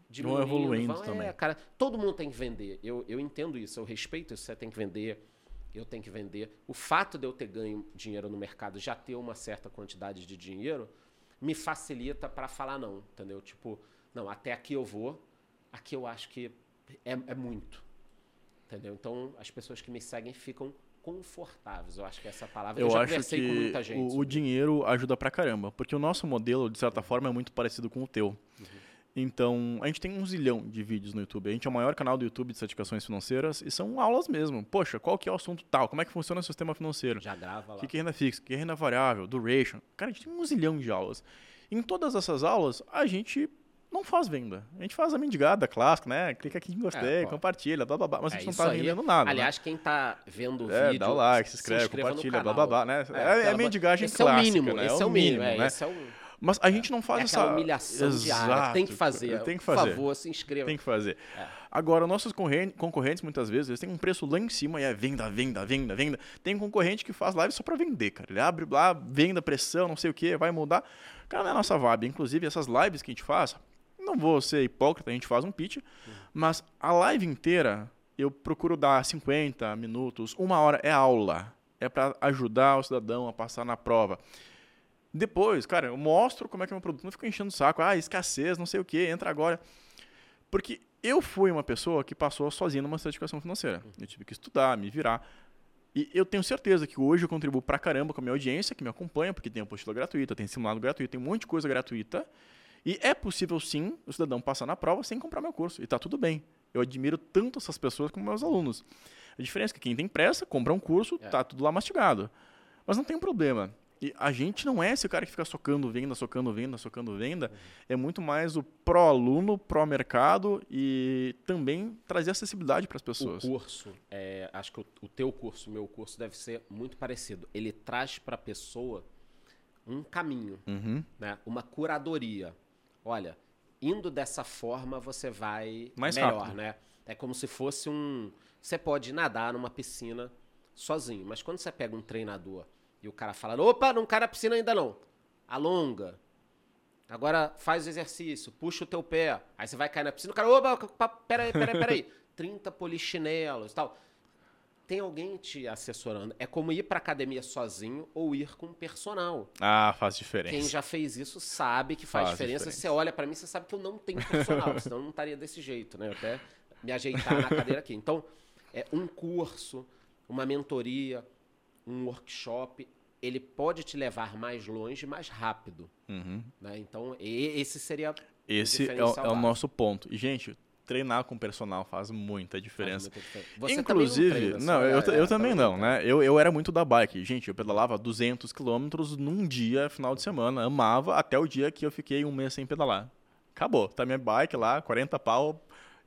diminuindo, evoluindo vão, também. É, cara, todo mundo tem que vender. Eu, eu entendo isso, eu respeito isso, você tem que vender, eu tenho que vender. O fato de eu ter ganho dinheiro no mercado, já ter uma certa quantidade de dinheiro, me facilita para falar não, entendeu? Tipo, não, até aqui eu vou, aqui eu acho que é, é muito. Entendeu? Então, as pessoas que me seguem ficam confortáveis. Eu acho que essa palavra. Eu, Eu já acho conversei que com muita gente. o, o sobre dinheiro ajuda pra caramba. Porque o nosso modelo, de certa forma, é muito parecido com o teu. Uhum. Então, a gente tem um zilhão de vídeos no YouTube. A gente é o maior canal do YouTube de certificações financeiras e são aulas mesmo. Poxa, qual que é o assunto tal? Como é que funciona o sistema financeiro? Já grava O lá. que que é renda fixa? O que é renda variável? Duration? Cara, a gente tem um zilhão de aulas. Em todas essas aulas, a gente não faz venda. A gente faz a mendigada clássica, né? Clica aqui em gostei, É, compartilha, blá blá blá. Mas a É gente não tá aí. vendendo nada. né? Aliás, quem tá vendo o É, vídeo. dá o like, se inscreve, no compartilha, blá blá blá, né? É, é, pelo- mendigagem esse clássica, é o mínimo, né? esse é o mínimo, é, né? esse é o. Mas a gente não faz É essa humilhação diária. Tem que fazer. Tem que Por fazer. favor, se inscreva. Tem que fazer. É. Agora, nossos corren- concorrentes, muitas vezes, eles têm um preço lá em cima e é venda, venda, venda, venda. Tem um concorrente que faz live só pra vender, cara. Ele abre lá, venda, pressão, não sei o que, vai mudar. Cara, não é a nossa vibe. Inclusive, essas lives que a gente faz, não vou ser hipócrita, a gente faz um pitch, mas a live inteira eu procuro dar 50 minutos, uma hora é aula. É pra ajudar o cidadão a passar na prova. Depois, cara, eu mostro como é que é o meu produto. Não fico enchendo o saco. Ah, escassez, não sei o que, entra agora. Porque eu fui uma pessoa que passou sozinha numa certificação financeira. Eu tive que estudar, me virar. E eu tenho certeza que hoje eu contribuo pra caramba com a minha audiência, que me acompanha, porque tem apostila gratuita, tem simulado gratuito, tem um monte de coisa gratuita. E é possível, sim, o cidadão passar na prova sem comprar meu curso. E tá tudo bem. Eu admiro tanto essas pessoas como meus alunos. A diferença é que quem tem pressa, compra um curso, É. tá tudo lá mastigado. Mas não tem um problema. E a gente não é esse cara que fica socando venda, socando venda, socando venda. Uhum. É muito mais o pró-aluno, pró-mercado e também trazer acessibilidade para as pessoas. O curso, é, acho que o, o teu curso, o meu curso, deve ser muito parecido. Ele traz para a pessoa um caminho, uhum. né? uma curadoria. Olha, indo dessa forma você vai Mais melhor, rápido. né? É como se fosse um. Você pode nadar numa piscina sozinho, mas quando você pega um treinador e o cara fala: opa, não cai na piscina ainda não. Alonga. Agora faz o exercício, puxa o teu pé. Aí você vai cair na piscina, o cara, opa, peraí, peraí, peraí. 30 polichinelos e tal. Tem alguém te assessorando. É como ir pra academia sozinho ou ir com um personal. Ah, faz diferença. Quem já fez isso sabe que faz, Faz diferença. diferença. Você olha pra mim, você sabe que eu não tenho personal, senão eu não estaria desse jeito, né? Eu até me ajeitar na cadeira aqui. Então, é um curso, uma mentoria, um workshop, ele pode te levar mais longe, mais rápido. Uhum. Né? Então, esse seria Esse é o, é o nosso ponto. E, gente, treinar com personal faz muita faz diferença. muita diferença. Você Inclusive, também não, treina, não, só- eu, é, eu é, também não, né? Eu, eu era muito da bike. Gente, eu pedalava 200 quilômetros num dia, final de semana. Amava até o dia que eu fiquei um mês sem pedalar. Acabou. Tá minha bike lá, 40 pau,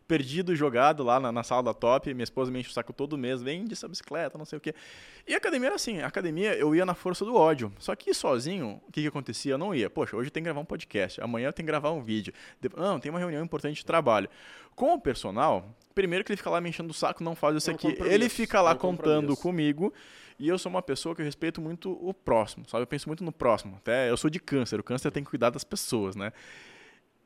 perdido, jogado lá na, na sala da top. Minha esposa me enche o saco todo mês, vende essa bicicleta, não sei o quê. E a academia era assim, a academia eu ia na força do ódio. Só que sozinho, o que, que acontecia? Eu não ia. Poxa, hoje tem que gravar um podcast, amanhã eu tenho que gravar um vídeo. De- Não, tem uma reunião importante de trabalho. Com o personal, primeiro que ele fica lá me enchendo o saco, não faz isso É aqui. Ele fica lá é contando comigo. E eu sou uma pessoa que eu respeito muito o próximo, sabe? Eu penso muito no próximo. Até eu sou de câncer, o câncer tem que cuidar das pessoas, né?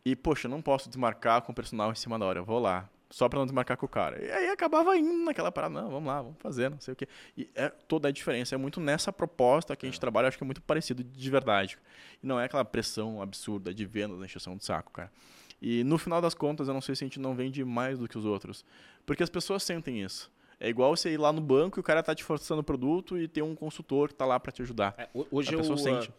E, poxa, eu não posso desmarcar com o personal em cima da hora. Eu vou lá, só pra não desmarcar com o cara. E aí acabava indo naquela parada, não, vamos lá, vamos fazer, não sei o quê. E é toda a diferença. É muito nessa proposta que a gente trabalha, eu acho que é muito parecido de verdade. E não é aquela pressão absurda de vendas, encheção de saco, cara. E no final das contas, eu não sei se a gente não vende mais do que os outros. Porque as pessoas sentem isso. É igual você ir lá no banco e o cara tá te forçando o produto e tem um consultor que tá lá pra te ajudar. É, ho- hoje A eu, pessoa ah, sente.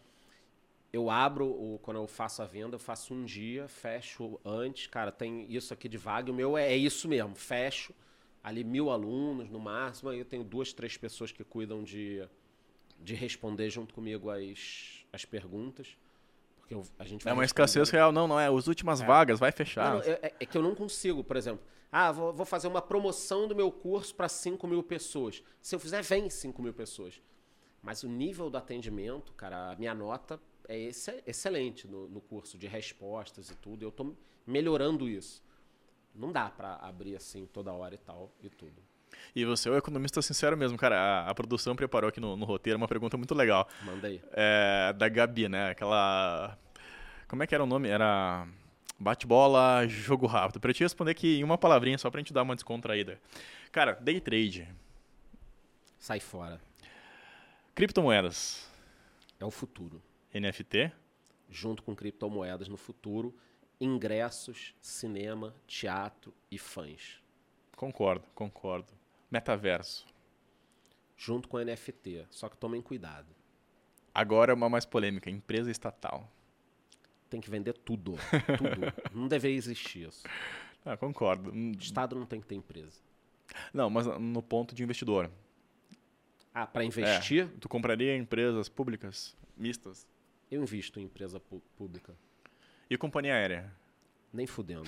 Eu abro, o, quando eu faço a venda, eu faço um dia, fecho antes. Cara, tem isso aqui de vaga. O meu é, é isso mesmo, fecho. Ali mil alunos no máximo. Aí eu tenho duas, três pessoas que cuidam de, de responder junto comigo as, as perguntas. Porque eu- a gente É uma escassez real. Não, não é. As últimas vagas, vai fechar. Não, não, é, é que eu não consigo, por exemplo. Ah, vou, vou fazer uma promoção do meu curso para 5 mil pessoas. Se eu fizer, vem 5 mil pessoas. Mas o nível do atendimento, cara, a minha nota é exce- excelente no, no curso de respostas e tudo. Eu estou melhorando isso. Não dá para abrir assim toda hora e tal e tudo. E você é o economista sincero mesmo, cara. A, a produção preparou aqui no, no roteiro uma pergunta muito legal. Manda aí. É, da Gabi, né? Aquela. Como é que era o nome? Era. Bate-bola, jogo rápido. Pra eu te responder aqui em uma palavrinha, só pra gente dar uma descontraída. Cara, day trade, Sai fora. criptomoedas, É o futuro. NFT, Junto com criptomoedas no futuro, ingressos, cinema, teatro e fãs. concordo, concordo. Metaverso. Junto com NFT. Só que tomem cuidado. Agora uma mais polêmica, empresa estatal. Tem que vender tudo. Tudo. não deveria existir isso. Ah, concordo. Hum, Estado não tem que ter empresa. Não, mas no ponto de investidor. Ah, para É, investir, tu compraria empresas públicas mistas? Eu invisto em empresa pública. E companhia aérea? Nem fudendo.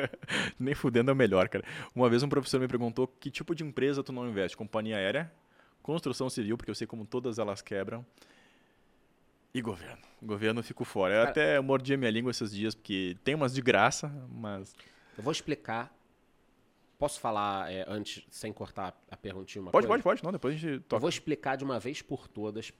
Nem fudendo é o melhor, cara. Uma vez um professor me perguntou que tipo de empresa tu não investe? Companhia aérea, construção civil, porque eu sei como todas elas quebram, e governo. Governo eu fico fora. Eu Cara- até mordi a minha língua esses dias, porque tem umas de graça, mas... Eu vou explicar. Posso falar é, antes, sem cortar a perguntinha uma Pode, coisa? pode, pode. Não, depois a gente Eu toca. vou explicar de uma vez por todas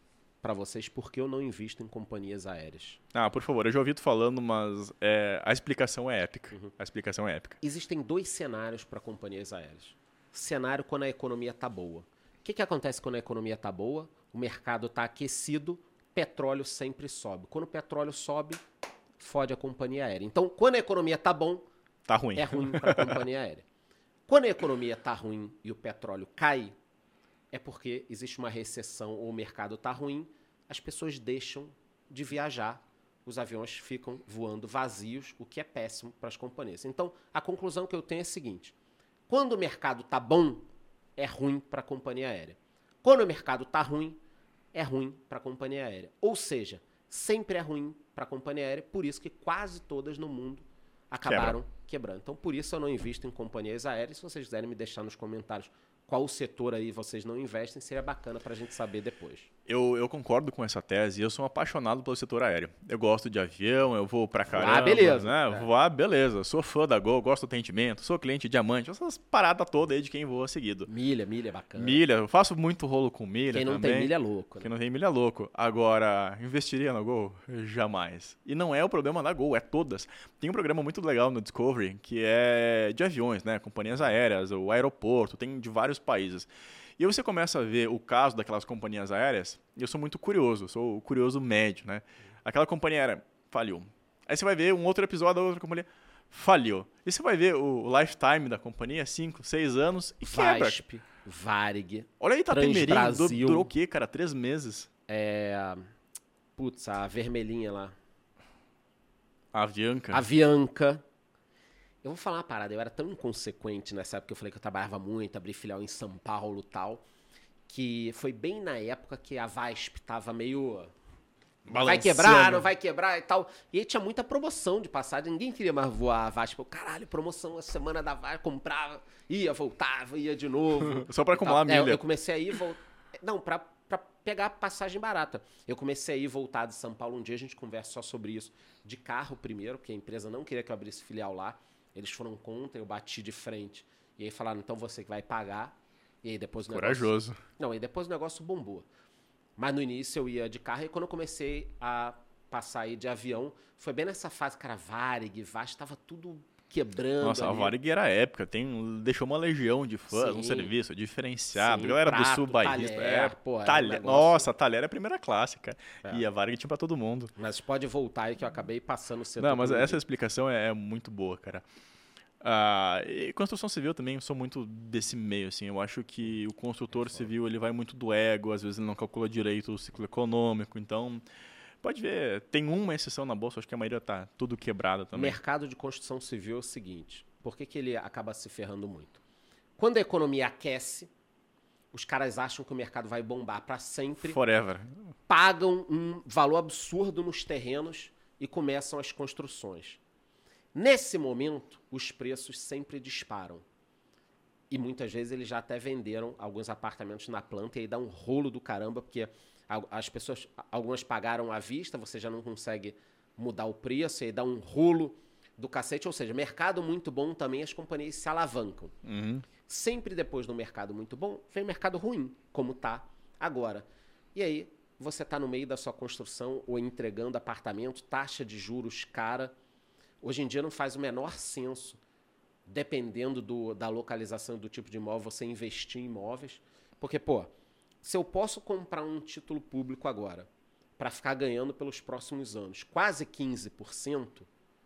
para vocês porque eu não invisto em companhias aéreas. Ah, por favor, eu já ouvi tu falando, mas é, a explicação é épica. Uhum. A explicação é épica. Existem dois cenários para companhias aéreas. Cenário quando a economia está boa. O que, que acontece quando a economia está boa? O mercado está aquecido, petróleo sempre sobe. Quando o petróleo sobe, fode a companhia aérea. Então, quando a economia está bom, Tá ruim. é ruim para a companhia aérea. Quando a economia está ruim e o petróleo cai, é porque existe uma recessão ou o mercado está ruim, as pessoas deixam de viajar, os aviões ficam voando vazios, o que é péssimo para as companhias. Então, a conclusão que eu tenho é a seguinte: quando o mercado está bom, é ruim para a companhia aérea. Quando o mercado está ruim, é ruim para a companhia aérea. Ou seja, sempre é ruim para a companhia aérea, por isso que quase todas no mundo acabaram Quebra. quebrando. Então, por isso eu não invisto em companhias aéreas. Se vocês quiserem me deixar nos comentários qual setor aí vocês não investem, seria bacana para a gente saber depois. Eu, eu concordo com essa tese eu sou um apaixonado pelo setor aéreo. Eu gosto de avião, eu vou para caramba. Ah, beleza. Né? É. Voar, beleza. Sou fã da Gol, gosto do atendimento, sou cliente diamante, essas paradas todas aí de quem voa seguido. Milha, milha, bacana. Milha, eu faço muito rolo com milha Quem não também. tem milha é louco. Né? Quem não tem milha é louco. Agora, investiria na Gol? Jamais. E não é o problema da Gol, é todas. Tem um programa muito legal no Discovery que é de aviões, né? Companhias aéreas, o aeroporto, tem de vários países. E aí você começa a ver o caso daquelas companhias aéreas, e eu sou muito curioso, sou o curioso médio, né? Aquela companhia aérea faliu. Aí você vai ver um outro episódio da outra companhia, faliu. E você vai ver o lifetime da companhia, 5, 6 anos, e quebra. VASP, Varig, Olha aí, tá Brasil. Durou o quê, cara? Três meses. É... Putz, a vermelhinha lá. A Avianca. Avianca. Eu vou falar uma parada, eu era tão inconsequente nessa época que eu falei que eu trabalhava muito, abri filial em São Paulo e tal, que foi bem na época que a VASP tava meio. Vai quebrar, não vai quebrar e tal. E aí tinha muita promoção de passagem, ninguém queria mais voar a VASP. Eu, caralho, promoção, a semana da VASP, comprava, ia, voltava, ia de novo. Só pra acumular a milha. É, eu comecei a ir, vol... não, pra, pra pegar passagem barata. Eu comecei a ir voltar de São Paulo um dia, a gente conversa só sobre isso. De carro primeiro, porque a empresa não queria que eu abrisse filial lá. Eles foram contra, eu bati de frente. E aí falaram, então você que vai pagar. E aí depois o Corajoso. negócio... Não, aí depois o negócio bombou. Mas no início eu ia de carro e quando eu comecei a passar aí de avião, foi bem nessa fase, cara, Varig, Vast, tava tudo quebrando. Nossa, ali. a Varig era época, tem, deixou uma legião de fãs, um serviço diferenciado. Sim, galera prato, do sul bairrista. Talher, é, pô, talher. Um Nossa, a Talher é a primeira classe, cara. É. E a Varig tinha pra todo mundo. Mas pode voltar aí que eu acabei passando o setor. Não, mas essa explicação é, é muito boa, cara. Ah, e construção civil também, eu sou muito desse meio, assim. Eu acho que o construtor civil ele vai muito do ego, às vezes ele não calcula direito o ciclo econômico, então pode ver, tem uma exceção na bolsa, acho que a maioria tá tudo quebrada também. mercado de construção civil é o seguinte: por que, que ele acaba se ferrando muito? Quando a economia aquece, os caras acham que o mercado vai bombar para sempre, Forever. pagam um valor absurdo nos terrenos e começam as construções. Nesse momento, os preços sempre disparam. E muitas vezes eles já até venderam alguns apartamentos na planta e aí dá um rolo do caramba, porque as pessoas, algumas pagaram à vista, você já não consegue mudar o preço, e dá um rolo do cacete. Ou seja, mercado muito bom também, as companhias se alavancam. Uhum. Sempre depois do mercado muito bom, vem mercado ruim, como tá agora. E aí, você tá no meio da sua construção ou entregando apartamento, taxa de juros cara. Hoje em dia não faz o menor senso, dependendo do, da localização do tipo de imóvel, você investir em imóveis. Porque, pô, se eu posso comprar um título público agora para ficar ganhando pelos próximos anos quase 15%,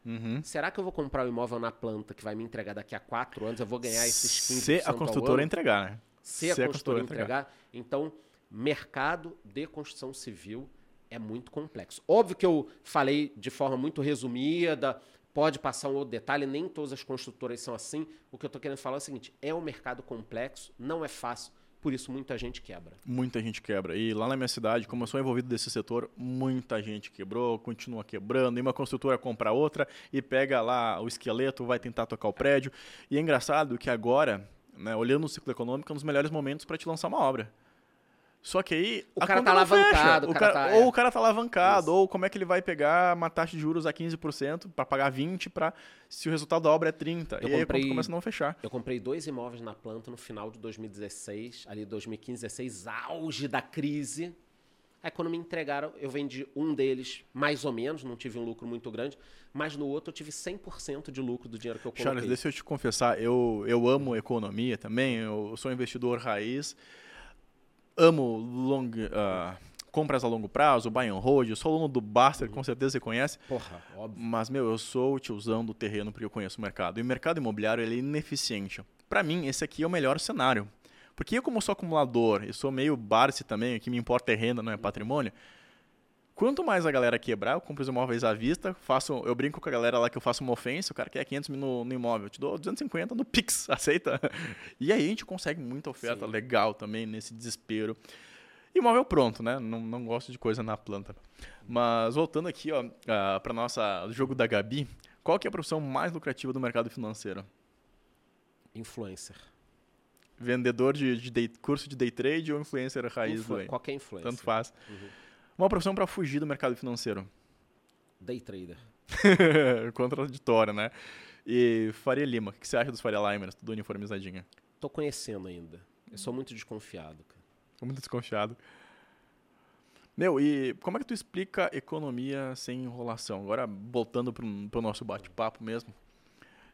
Uhum. será que eu vou comprar um imóvel na planta que vai me entregar daqui a quatro anos? Eu vou ganhar esses 15% Se a construtora entregar, né? Se a construtora entregar. Então, mercado de construção civil é muito complexo. Óbvio que eu falei de forma muito resumida, pode passar um outro detalhe, nem todas as construtoras são assim. O que eu estou querendo falar é o seguinte: é um mercado complexo, não é fácil, por isso muita gente quebra. Muita gente quebra. E lá na minha cidade, como eu sou envolvido desse setor, muita gente quebrou, continua quebrando. E uma construtora compra outra e pega lá o esqueleto, vai tentar tocar o prédio. E é engraçado que agora, né, olhando o ciclo econômico, é um dos melhores momentos para te lançar uma obra. Só que aí. O cara tá alavancado, O cara cara- tá- ou é. o cara tá alavancado, Isso. ou como é que ele vai pegar uma taxa de juros a 15% para pagar 20% para se o resultado da obra é 30%. Eu e aí a comprei- conta começa a não fechar. Eu comprei dois imóveis na planta no final de 2016, ali 2015, 16, auge da crise. Aí quando me entregaram, eu vendi um deles mais ou menos, não tive um lucro muito grande, mas no outro eu tive 100% de lucro do dinheiro que eu coloquei. Charles, deixa eu te confessar, eu, eu amo economia também, eu sou investidor raiz, amo long, ah, compras a longo prazo, buy and hold, eu sou aluno do Baster, com certeza você conhece, Porra, óbvio. mas, meu, eu sou o tiozão do terreno porque eu conheço o mercado. E o mercado imobiliário ele é ineficiente. Para mim, esse aqui é o melhor cenário. Porque eu, como sou acumulador, e sou meio Barsi também, o que me importa é renda, não é patrimônio. Quanto mais a galera quebrar, eu compro os imóveis à vista, faço, eu brinco com a galera lá que eu faço uma ofensa, o cara quer 500 mil no, no imóvel, eu te dou 250 no Pix, aceita? E aí a gente consegue muita oferta Sim. legal também nesse desespero. Imóvel pronto, né? Não, não gosto de coisa na planta. Mas voltando aqui, ó, uh, para nossa jogo da Gabi, qual que é a profissão mais lucrativa do mercado financeiro? Influencer. Vendedor de, de day, curso de day trade ou influencer raiz? Influ qualquer influencer. Tanto faz. Uhum. Uma profissão para fugir do mercado financeiro? Day trader. Contraditória, né? E Faria Lima, o que você acha dos Faria Limers? Tudo uniformizadinho. Tô conhecendo ainda. Eu sou muito desconfiado, cara. Tô muito desconfiado. Meu, e como é que tu explica economia sem enrolação? Agora, voltando para o nosso bate-papo mesmo.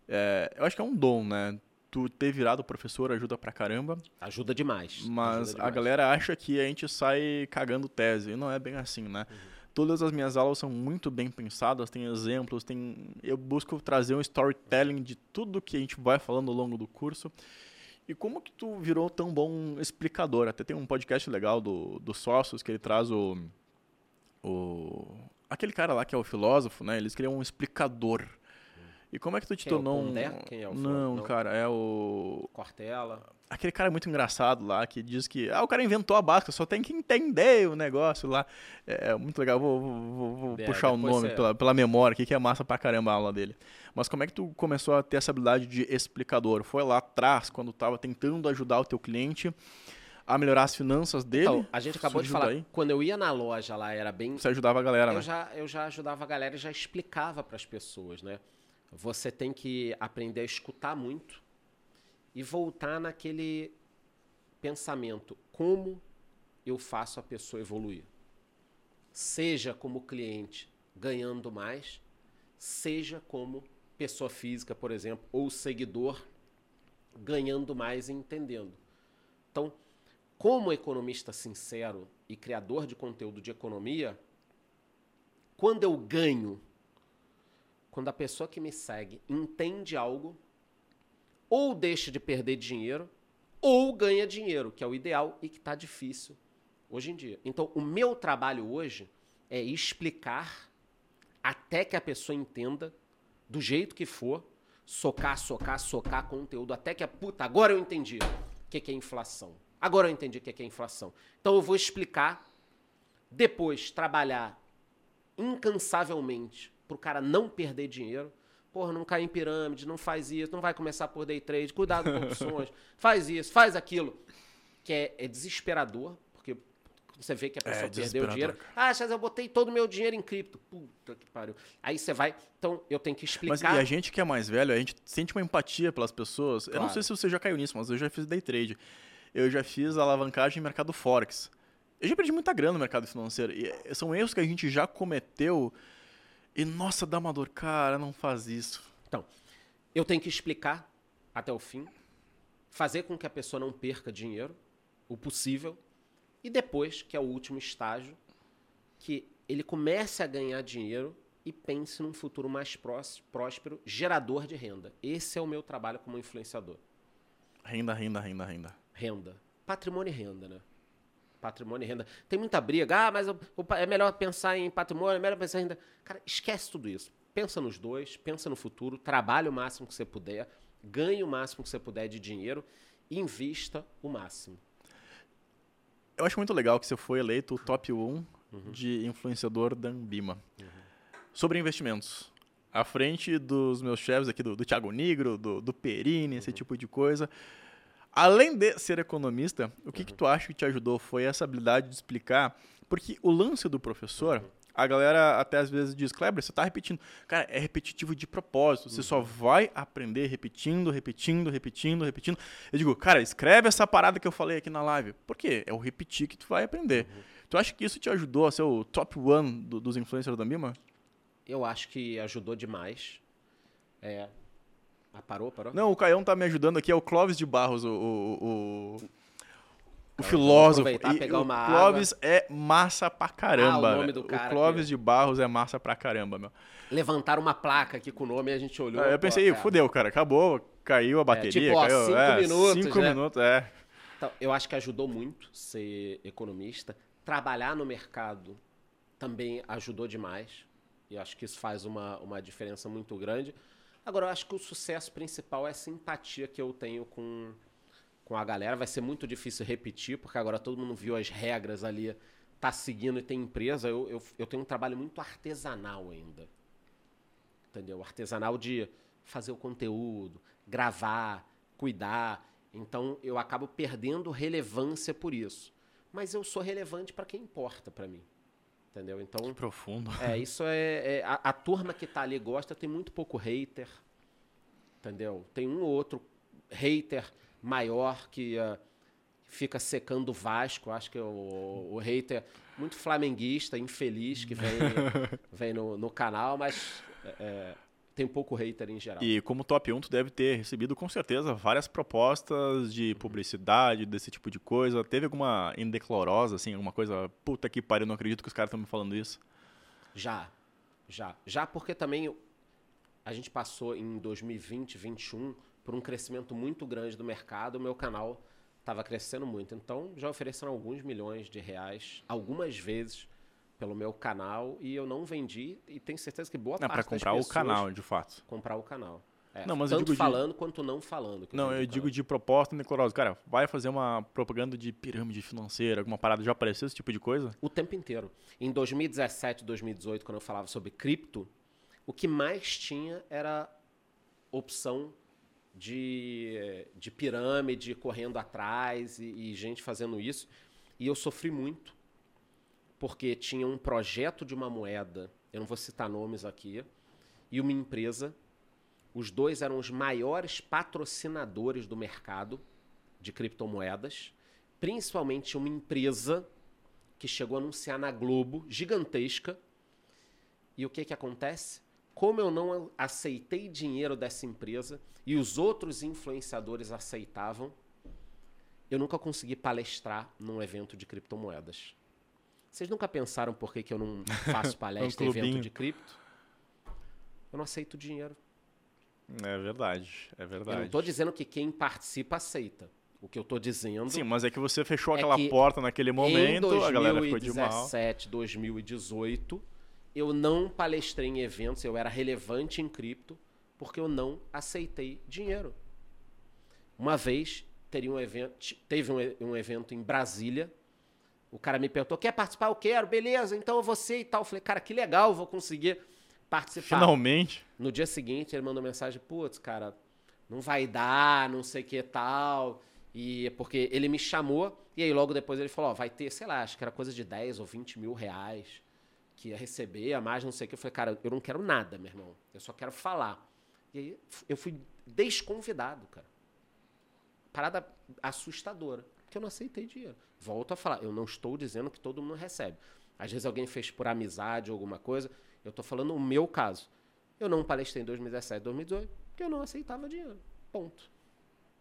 É, eu acho que é um dom, né? Tu ter virado professor ajuda pra caramba. Ajuda demais. Mas ajuda demais. a galera acha que a gente sai cagando tese. E não é bem assim, né? Uhum. Todas as minhas aulas são muito bem pensadas, tem exemplos, tem eu busco trazer um storytelling de tudo que a gente vai falando ao longo do curso. E como que tu virou tão bom explicador? Até tem um podcast legal do, do Sócios que ele traz o, o aquele cara lá que é o filósofo, né? Eles criam um explicador. E como é que tu te Quem tornou é o um. Quem é o não, não, cara, é o. Cortella. Aquele cara muito engraçado lá que diz que. Ah, o cara inventou a básica, só tem que entender o negócio lá. É, é muito legal, vou, vou, vou é, puxar o nome você... pela, pela memória aqui, que é massa pra caramba a aula dele. Mas como é que tu começou a ter essa habilidade de explicador? Foi lá atrás, quando tava tentando ajudar o teu cliente a melhorar as finanças dele. Então, a gente acabou de falar, daí. quando eu ia na loja lá, era bem. Você ajudava a galera, eu né? Já, eu já ajudava a galera e já explicava para as pessoas, né? Você tem que aprender a escutar muito e voltar naquele pensamento: como eu faço a pessoa evoluir? Seja como cliente ganhando mais, seja como pessoa física, por exemplo, ou seguidor ganhando mais e entendendo. Então, como economista sincero e criador de conteúdo de economia, quando eu ganho quando a pessoa que me segue entende algo, ou deixa de perder dinheiro, ou ganha dinheiro, que é o ideal e que está difícil hoje em dia. Então, o meu trabalho hoje é explicar até que a pessoa entenda, do jeito que for, socar, socar, socar conteúdo, até que a puta, agora eu entendi o que é inflação. Agora eu entendi o que é inflação. Então eu vou explicar, depois trabalhar incansavelmente pro cara não perder dinheiro. Porra, não cai em pirâmide, não faz isso, não vai começar por day trade, cuidado com opções, faz isso, faz aquilo. Que é, é desesperador, porque você vê que a é, pessoa é, perdeu dinheiro. Ah, mas eu botei todo o meu dinheiro em cripto. Puta que pariu. Aí você vai. Então, eu tenho que explicar. Mas e a gente que é mais velho, a gente sente uma empatia pelas pessoas. Claro. Eu não sei se você já caiu nisso, mas eu já fiz day trade. Eu já fiz alavancagem em mercado Forex. Eu já perdi muita grana no mercado financeiro. E eh, são erros que a gente já cometeu e nossa, dá uma dor, cara, não faz isso. Então, eu tenho que explicar até o fim, fazer com que a pessoa não perca dinheiro, o possível, e depois, que é o último estágio, que ele comece a ganhar dinheiro e pense num futuro mais próspero, gerador de renda. Esse é o meu trabalho como influenciador. Renda, renda, renda, renda. Renda. Patrimônio e renda, né? Patrimônio e renda. Tem muita briga. Ah, mas é melhor pensar em patrimônio, é melhor pensar em renda. Cara, esquece tudo isso. Pensa nos dois, pensa no futuro, trabalhe o máximo que você puder, ganhe o máximo que você puder de dinheiro e invista o máximo. Eu acho muito legal que você foi eleito o top 1 uhum. de influenciador da Ambima. Uhum. Sobre investimentos. À frente dos meus chefes aqui, do, do Thiago Negro, do, do Perini, uhum. esse tipo de coisa. Além de ser economista, o que, uhum. que tu acha que te ajudou foi essa habilidade de explicar? Porque o lance do professor, a galera até às vezes diz, Kleber, você está repetindo. Cara, é repetitivo de propósito. Você só vai aprender repetindo, repetindo, repetindo, repetindo. Eu digo, cara, escreve essa parada que eu falei aqui na live. Por quê? É o repetir que tu vai aprender. Uhum. Tu acha que isso te ajudou a ser o top one do, dos influencers da Mima? Eu acho que ajudou demais. É, ah, parou, parou? Não, o Caião tá me ajudando aqui, é o Clóvis de Barros, o, o, o, o filósofo. E pegar o uma Clóvis água. é massa pra caramba. Ah, o nome do cara. O Clóvis de Barros é massa pra caramba, meu. Levantaram uma placa aqui com o nome e a gente olhou. É, eu pensei, fudeu, cara, acabou, caiu a bateria. É, tipo, ó, caiu, cinco é, minutos. Cinco né? minutos, é. Então, eu acho que ajudou muito ser economista. Trabalhar no mercado também ajudou demais. E acho que isso faz uma, uma diferença muito grande. Agora, eu acho que o sucesso principal é a simpatia que eu tenho com, com a galera. Vai ser muito difícil repetir, porque agora todo mundo viu as regras ali, tá seguindo e tem empresa. Eu, eu, eu tenho um trabalho muito artesanal ainda. Entendeu? Artesanal de fazer o conteúdo, gravar, cuidar. Então eu acabo perdendo relevância por isso. Mas eu sou relevante para quem importa para mim. Entendeu? Então. Que profundo. É, isso é. é a, a, turma que tá ali gosta, tem muito pouco hater. Entendeu? Tem um ou outro hater maior que uh, fica secando o Vasco. Acho que o, o hater muito flamenguista, infeliz, que vem, vem no, no canal, mas é, tem pouco hater em geral. E como top 1, tu deve ter recebido com certeza várias propostas de publicidade, desse tipo de coisa. Teve alguma indeclorosa, assim, alguma coisa, puta que pariu, não acredito que os caras estão me falando isso? Já, já. Já porque também a gente passou em 2020, 2021 por um crescimento muito grande do mercado, o meu canal estava crescendo muito. Então já ofereceram alguns milhões de reais, algumas vezes pelo meu canal e eu não vendi e tenho certeza que boa não, parte para comprar o canal, de fato. Comprar o canal. É, não, mas tanto eu digo falando de... quanto não falando. Não, eu, eu digo de proposta decorosa. Cara, vai fazer uma propaganda de pirâmide financeira, alguma parada, já apareceu esse tipo de coisa? O tempo inteiro. Em 2017, 2018, quando eu falava sobre cripto, o que mais tinha era opção de, de pirâmide correndo atrás e, e gente fazendo isso. E eu sofri muito porque tinha um projeto de uma moeda, eu não vou citar nomes aqui, e uma empresa. Os dois eram os maiores patrocinadores do mercado de criptomoedas, principalmente uma empresa que chegou a anunciar na Globo, gigantesca. E o que, que acontece? Como eu não aceitei dinheiro dessa empresa e os outros influenciadores aceitavam, eu nunca consegui palestrar num evento de criptomoedas. Vocês nunca pensaram por que, que eu não faço palestra um em evento de cripto? Eu não aceito dinheiro. É verdade, é verdade. Eu não estou dizendo que quem participa aceita. O que eu estou dizendo. Sim, mas é que você fechou é aquela porta naquele momento, 2017, a galera ficou de mal. 2017, 2018, eu não palestrei em eventos, eu era relevante em cripto, porque eu não aceitei dinheiro. Uma vez teria um evento, teve um, um evento em Brasília, o cara me perguntou: quer participar? Eu quero, beleza, então eu vou ser e tal. Eu falei, cara, que legal, vou conseguir participar. Finalmente. No dia seguinte, ele mandou mensagem: putz, cara, não vai dar, não sei o que tal. E porque ele me chamou, e aí logo depois ele falou: ó, vai ter, sei lá, acho que era coisa de 10 ou 20 mil reais que ia receber, a mais não sei o que. Eu falei, cara, eu não quero nada, meu irmão. Eu só quero falar. E aí eu fui desconvidado, cara. Parada assustadora porque eu não aceitei dinheiro. Volto a falar, eu não estou dizendo que todo mundo recebe. Às vezes alguém fez por amizade ou alguma coisa. Eu estou falando o meu caso. Eu não palestrei em 2017, 2018, porque eu não aceitava dinheiro. Ponto.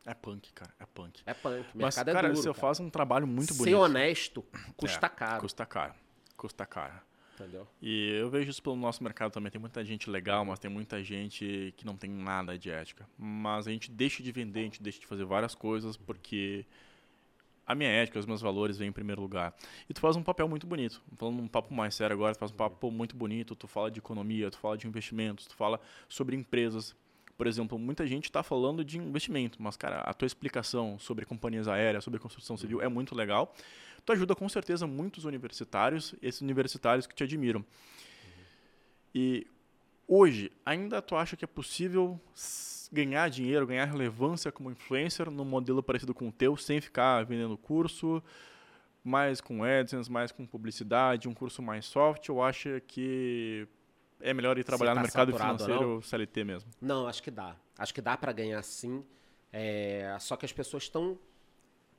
É punk, cara. É punk. É punk. Mas, mercado é cara, é duro, você cara. faz um trabalho muito bonito. Ser honesto custa é, caro. Custa caro. Custa caro. Entendeu? E eu vejo isso pelo nosso mercado também. Tem muita gente legal, mas tem muita gente que não tem nada de ética. Mas a gente deixa de vender, a gente deixa de fazer várias coisas porque a minha ética, os meus valores vêm em primeiro lugar. E tu faz um papel muito bonito. Falando um papo mais sério agora, tu faz um papo muito bonito, tu fala de economia, tu fala de investimentos, tu fala sobre empresas. Por exemplo, muita gente está falando de investimento, mas, cara, a tua explicação sobre companhias aéreas, sobre construção civil é muito legal. Tu ajuda com certeza muitos universitários, esses universitários que te admiram. E hoje, ainda tu acha que é possível ganhar dinheiro, ganhar relevância como influencer num modelo parecido com o teu, sem ficar vendendo curso, mais com AdSense, mais com publicidade, um curso mais soft, ou acha que é melhor ir trabalhar tá no mercado financeiro CLT mesmo? Não, acho que dá. Acho que dá para ganhar sim. É... Só que as pessoas estão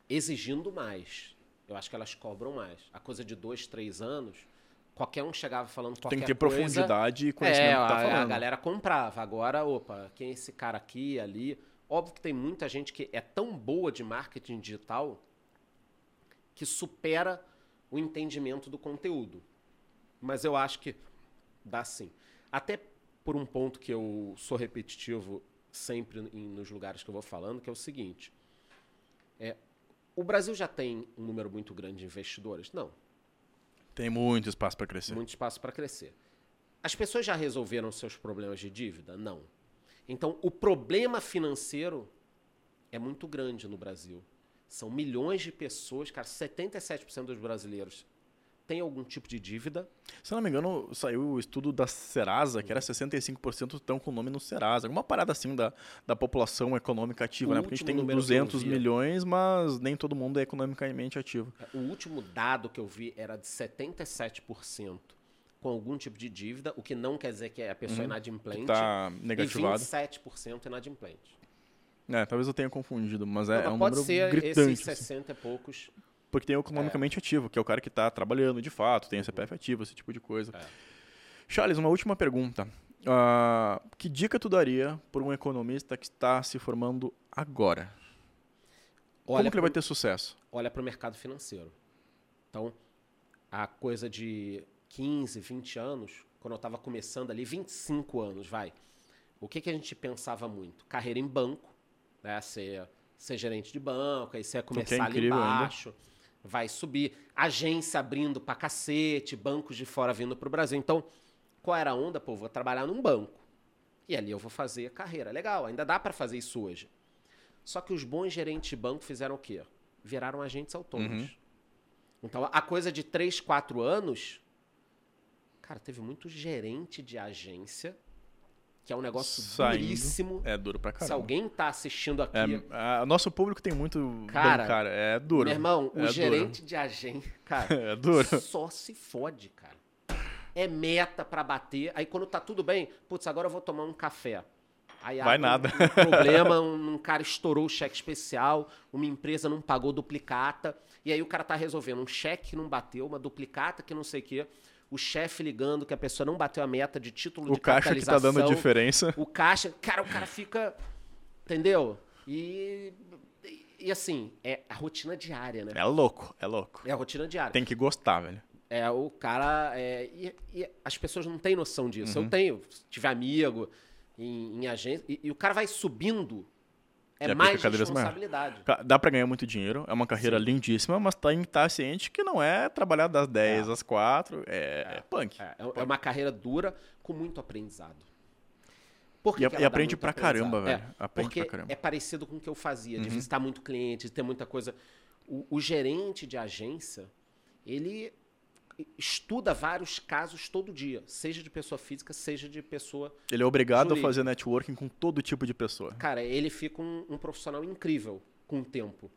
exigindo mais. Eu acho que elas cobram mais. A coisa de dois, três anos, qualquer um chegava falando qualquer coisa. Tem que ter coisa, profundidade e conhecimento é, que tá falando. A galera comprava. Agora, opa, quem é esse cara aqui, ali? Óbvio que tem muita gente que é tão boa de marketing digital que supera o entendimento do conteúdo. Mas eu acho que dá sim. Até por um ponto que eu sou repetitivo sempre nos lugares que eu vou falando, que é o seguinte. É, o Brasil já tem um número muito grande de investidores? Não. Tem muito espaço para crescer. Muito espaço para crescer. As pessoas já resolveram seus problemas de dívida? Não. Então, o problema financeiro é muito grande no Brasil. São milhões de pessoas, cara, 77% dos brasileiros tem algum tipo de dívida. Se não me engano, saiu o estudo da Serasa, que era 65% estão com o nome no Serasa. Alguma parada assim da, da população econômica ativa, O né? Porque a gente tem último número que eu 200 vi- milhões, mas nem todo mundo é economicamente ativo. O último dado que eu vi era de 77% com algum tipo de dívida, o que não quer dizer que a pessoa é inadimplente. Está e negativado. 27% inadimplente. É, talvez eu tenha confundido, mas é, Não, é um pode número ser gritante. esses assim. 60 e poucos. Porque tem o economicamente ativo, que é o cara que está trabalhando de fato, tem o CPF ativo, esse tipo de coisa. É. Charles, uma última pergunta. Ah, que dica tu daria para um economista que está se formando agora? Como Olha que ele vai pro- ter sucesso? olha para o mercado financeiro. Então, a coisa de 15, 20 anos, quando eu estava começando ali, 25 anos, vai. O que, que a gente pensava muito? Carreira em banco, né? Ser, ser gerente de banco, aí você ia começar ali incrível ainda. Vai subir. Agência abrindo pra cacete, bancos de fora vindo pro Brasil. Então, qual era a onda? Pô, vou trabalhar num banco. E ali eu vou fazer carreira. Legal, ainda dá para fazer isso hoje. Só que os bons gerentes de banco fizeram o quê? Viraram agentes autônomos. Uhum. Então, a coisa de 3, 4 anos, cara, teve muito gerente de agência, que é um negócio Saindo. duríssimo. É duro pra Se caramba. alguém tá assistindo aqui, É, a- nosso público tem muito Cara, bancário. É duro. meu irmão, o é gerente de agência, cara, É duro. só se fode, cara. É meta pra bater. Aí quando tá tudo bem, putz, agora eu vou tomar um café. Aí Vai nada. Um problema, um, um cara estourou o cheque especial, uma empresa não pagou duplicata, e aí o cara tá resolvendo um cheque que não bateu, uma duplicata que não sei o quê, o chefe ligando que a pessoa não bateu a meta de título O de caixa que tá dando diferença. O caixa, cara, o cara fica, entendeu? E, e assim, é a rotina diária, né? É louco, é louco. É a rotina diária. Tem que gostar, velho. É, o cara. é, e, e as pessoas não têm noção disso. Uhum. Eu tenho, se tiver amigo em, em agência. E, e o cara vai subindo. É E aplica mais maior. responsabilidade. Ca- Dá pra ganhar muito dinheiro, é uma carreira Sim. lindíssima, mas tem que estar ciente que não é trabalhar das 10 É. às 4, é, punk. É, é uma carreira dura com muito aprendizado. Por E, e aprende pra caramba, É, velho. Aprende porque pra caramba. Uhum. é parecido com o que eu fazia, de visitar muito cliente, de ter muita coisa. O, o gerente de agência, ele estuda vários casos todo dia, seja de pessoa física, seja de pessoa Ele é obrigado Jurídico. a fazer networking com todo tipo de pessoa. Cara, ele fica um, um profissional incrível com o tempo. O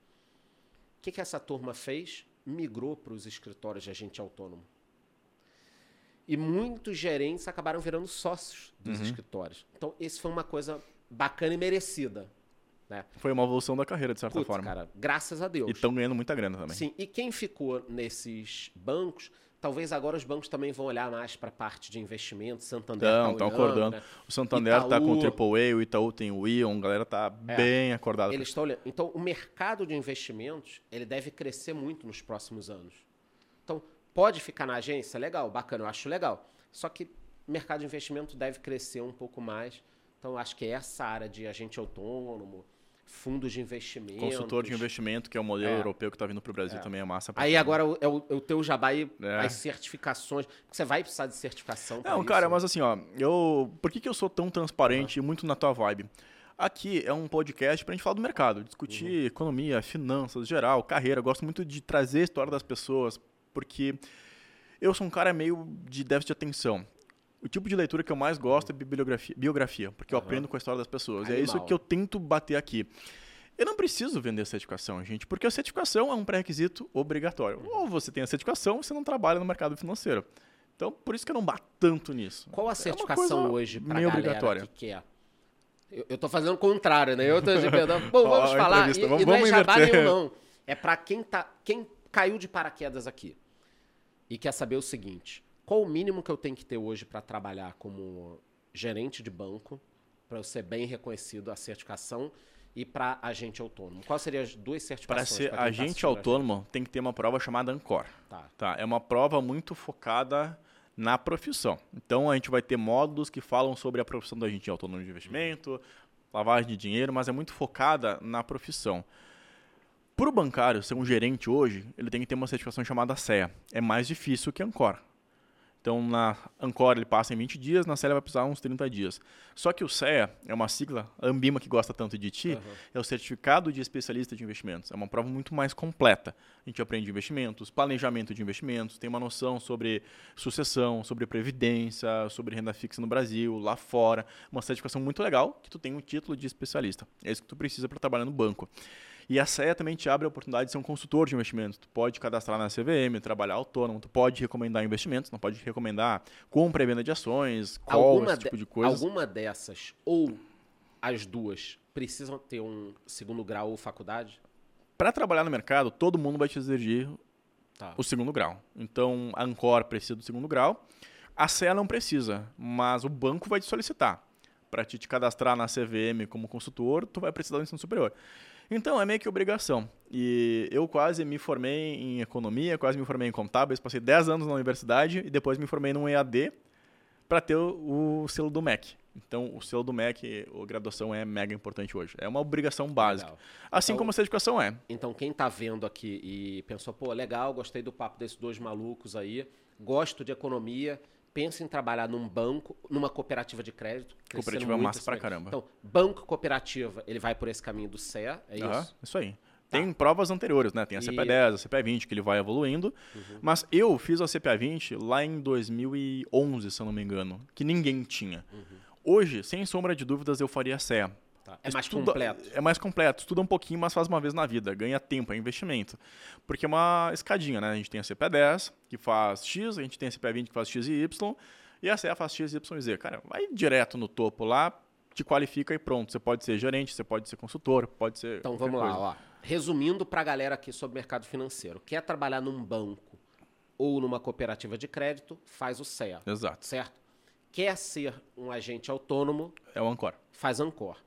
que, que essa turma fez? Migrou para os escritórios de agente autônomo. E muitos gerentes acabaram virando sócios Uhum. dos escritórios. Então, isso foi uma coisa bacana e merecida. Né? Foi uma evolução da carreira, de certa Putz, forma. cara, graças a Deus. E estão ganhando muita grana também. Sim, e quem ficou nesses bancos, talvez agora os bancos também vão olhar mais para a parte de investimento. Santander Estão, tá olhando, acordando. né? O Santander tá com o. AAA, o Itaú tem o Ion, a galera tá bem acordada. Eles estão olhando. Então, o mercado de investimentos ele deve crescer muito nos próximos anos. Então, pode ficar na agência? Legal, bacana, eu acho legal. Só que o mercado de investimento deve crescer um pouco mais. Então, acho que essa área de agente autônomo, fundos de investimento. Consultor de investimento, que é o modelo É. europeu que tá vindo pro Brasil também, é massa. Aí caramba. agora o- é o, é o teu jabá e É. as certificações. Você vai precisar de certificação Não, isso? cara, mas assim, ó, eu. Por que, que eu sou tão transparente e muito na tua vibe? Aqui é um podcast pra gente falar do mercado, discutir Uhum. economia, finanças, geral, carreira. Eu gosto muito de trazer a história das pessoas, porque eu sou um cara meio de déficit de atenção. O tipo de leitura que eu mais gosto é bibliografia, biografia, porque eu aprendo com a história das pessoas. E é isso Animal. que eu tento bater aqui. Eu não preciso vender certificação, gente, porque a certificação é um pré-requisito obrigatório. Ou você tem a certificação você não trabalha no mercado financeiro. Então, por isso que eu não bato tanto nisso. Qual a É certificação coisa hoje para galera obrigatória. que quer? Eu, eu tô fazendo o contrário, né? Eu tô perdão. Pô, vamos a falar. E, entrevista. e Vamos- não é vamos jabá nenhum, não. É para quem, tá, quem caiu de paraquedas aqui e quer saber o seguinte: qual o mínimo que eu tenho que ter hoje para trabalhar como gerente de banco, para eu ser bem reconhecido a certificação e para agente autônomo? Quais seriam as duas Para certificações? ser quem tá agente assistindo a gente? autônomo, tem que ter uma prova chamada Ancor. Tá. Tá? É uma prova muito focada na profissão. Então, a gente vai ter módulos que falam sobre a profissão do agente autônomo de investimento, lavagem de dinheiro, mas é muito focada na profissão. Para o bancário ser um gerente hoje, ele tem que ter uma certificação chamada CEA. É mais difícil que Ancor. Então, na Ancora ele passa em 20 dias, na CEA vai precisar uns 30 dias. Só que o CEA é uma sigla, a Ambima que gosta tanto de ti, uhum. é o Certificado de Especialista de Investimentos. É uma prova muito mais completa. A gente aprende investimentos, planejamento de investimentos, tem uma noção sobre sucessão, sobre previdência, sobre renda fixa no Brasil, lá fora. Uma certificação muito legal que tu tem um título de especialista. É isso que tu precisa para trabalhar no banco. E a CEA também te abre a oportunidade de ser um consultor de investimentos. Tu pode cadastrar na CVM, trabalhar autônomo, tu pode recomendar investimentos, não pode recomendar compra e venda de ações, call, alguma esse tipo de coisa. Alguma dessas, ou as duas, precisam ter um segundo grau ou faculdade? Para trabalhar no mercado, todo mundo vai te exigir tá. o segundo grau. Então, a Ancor precisa do segundo grau. A CEA não precisa, mas o banco vai te solicitar. Para te, te cadastrar na CVM como consultor, tu vai precisar do ensino superior. Então, é meio que obrigação. E eu quase me formei em economia, quase me formei em contábeis, passei 10 anos na universidade e depois me formei num EAD para ter o, o, selo do MEC. Então, o selo do MEC, a graduação é mega importante hoje. É uma obrigação básica. Legal. Assim então, como a certificação é. Então, quem está vendo aqui e pensou, pô, legal, gostei do papo desses dois malucos aí, gosto de economia, pensa em trabalhar num banco, numa cooperativa de crédito. Cooperativa é massa pra caramba. Então, banco cooperativa, ele vai por esse caminho do CEA, é uhum, isso? Isso aí. Tá. Tem provas anteriores, né? Tem a CPA10, a CPA20, que ele vai evoluindo. Uhum. Mas eu fiz a CPA20 lá em 2011, se eu não me engano, que ninguém tinha. Uhum. Hoje, sem sombra de dúvidas, eu faria a CEA. Tá. É mais Estuda, completo. É mais completo. Estuda um pouquinho, mas faz uma vez na vida. Ganha tempo, é investimento. Porque é uma escadinha, né? A gente tem a CP10, que faz X, a gente tem a CP20, que faz X e Y, e a CA faz X, Y e Z. Cara, vai direto no topo lá, te qualifica e pronto. Você pode ser gerente, você pode ser consultor, pode ser. Então vamos lá, ó. Resumindo para a galera aqui sobre mercado financeiro. Quer trabalhar num banco ou numa cooperativa de crédito, faz o CEA. Exato. Certo? Quer ser um agente autônomo. É o Ancor. Faz Ancor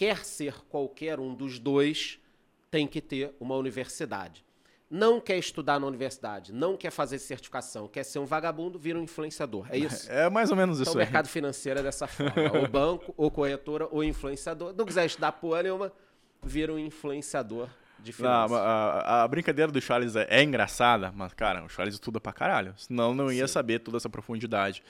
quer ser qualquer um dos dois, tem que ter uma universidade. Não quer estudar na universidade, não quer fazer certificação, quer ser um vagabundo, vira um influenciador. É isso? É mais ou menos então, isso. O mercado financeiro é dessa forma. ou banco, ou corretora, ou influenciador. Não quiser estudar porra nenhuma, vira um influenciador de finanças. Não, a, a, brincadeira do Charles é, é, engraçada, mas, cara, o Charles estuda pra caralho. Senão não ia Sim. saber toda essa profundidade.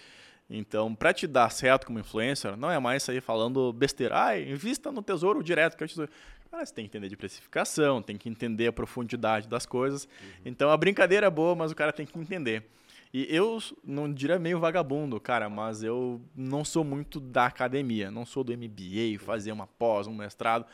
Então, para te dar certo como influencer, não é mais sair falando besteira. Ah, invista no tesouro direto. Que é o tesouro. Cara, você tem que entender de precificação, tem que entender a profundidade das coisas. Uhum. Então, a brincadeira é boa, mas o cara tem que entender. E eu não diria meio vagabundo, cara, mas eu não sou muito da academia. Não sou do MBA, fazer uma pós, um mestrado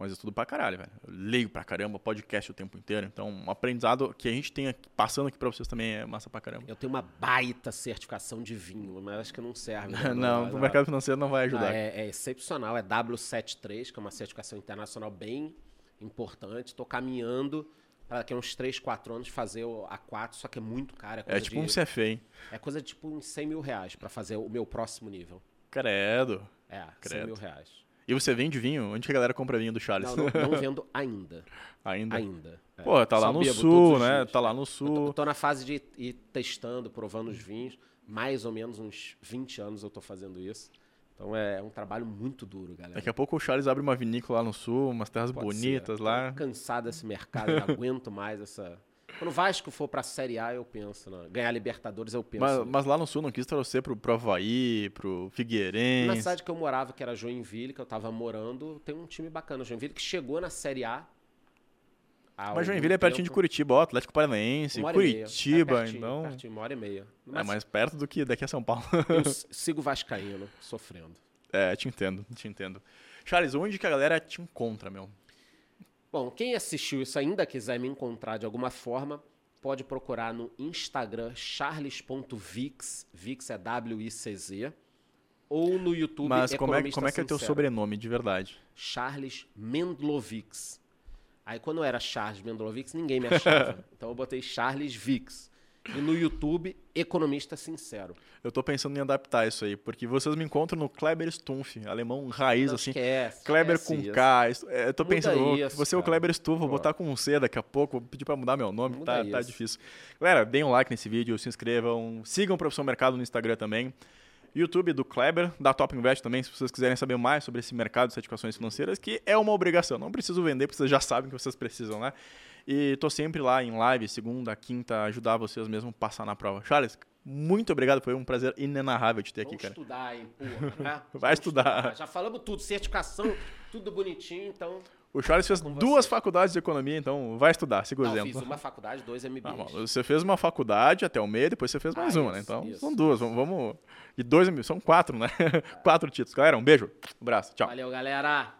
mas eu estudo pra caralho, velho. Eu leio pra caramba, podcast o tempo inteiro. Então, um aprendizado que a gente tem aqui, passando aqui pra vocês também é massa pra caramba. Eu tenho uma baita certificação de vinho, mas acho que não serve. Né? não, pro mercado financeiro não vai ajudar. Não, é, é, excepcional, é W73, que é uma certificação internacional bem importante. Tô caminhando para daqui a uns 3, 4 anos fazer o A4, só que é muito caro. É, é tipo de, um CFA, hein? É coisa de tipo uns 100 mil reais para fazer o meu próximo nível. Credo. É, Credo. 100 mil reais. E você vende vinho? Onde que a galera compra vinho do Charles? Não, não, não vendo ainda. ainda? Ainda. É. Pô, tá lá no sul, né? Tá lá no sul. Eu tô, tô, na fase de ir testando, provando os vinhos. Mais ou menos uns 20 anos eu tô fazendo isso. Então é um trabalho muito duro, galera. Daqui a pouco o Charles abre uma vinícola lá no sul, umas terras Pode bonitas ser. lá. Tô cansado desse mercado, não aguento mais essa quando o Vasco for pra Série A, eu penso. Né? Ganhar Libertadores, eu penso. Mas, mas, lá no Sul não quis torcer pro, pro Havaí, pro Figueirense. Na cidade que eu morava, que era Joinville, que eu tava morando, tem um time bacana. Joinville que chegou na Série A. Mas Joinville é pertinho de Curitiba, ó, Atlético Paranaense, Curitiba, é pertinho, então. Pertinho, uma hora e meia. Mas... É mais perto do que daqui a São Paulo. eu sigo Vascaíno, sofrendo. É, te entendo, te entendo. Charles, onde que a galera te encontra, meu? Bom, quem assistiu isso ainda quiser me encontrar de alguma forma, pode procurar no Instagram charles.vix, Vix é W-I-C-Z, ou no YouTube Mas como é, como é que é teu sobrenome de verdade? Charles Mendlovix. Aí quando era Charles Mendlovix, ninguém me achava. então eu botei Charles Vix. E no YouTube, Economista Sincero. Eu tô pensando em adaptar isso aí, porque vocês me encontram no Kleber Stumpf, alemão raiz, Não, assim. Esquece, Kleber esquece com K. É, eu tô Muda pensando, isso, você é o Kleber Stumpf, vou botar com um C daqui a pouco, vou pedir pra mudar meu nome, tá, tá, difícil. Galera, deem um like nesse vídeo, se inscrevam, sigam o Professor Mercado no Instagram também. YouTube do Kleber, da Top Invest também, se vocês quiserem saber mais sobre esse mercado de certificações financeiras, que é uma obrigação. Não preciso vender, porque vocês já sabem que vocês precisam, né? E tô sempre lá em live, segunda, quinta, ajudar vocês mesmo a passar na prova. Charles, muito obrigado, foi um prazer inenarrável te ter Vamos aqui, cara. estudar, hein, porra. né? Vai Vamos estudar. Já falamos tudo, certificação, tudo bonitinho, então... O Charles fez Com duas você. faculdades de economia, então vai estudar, siga o exemplo. fiz uma faculdade, dois MBAs. Ah, bom, você fez uma faculdade até o meio, depois você fez mais Ah, uma, né? isso, Então isso. são duas. Vamos, vamos. E dois, são quatro, né? quatro títulos. Galera, um beijo. Um abraço. Tchau. Valeu, galera!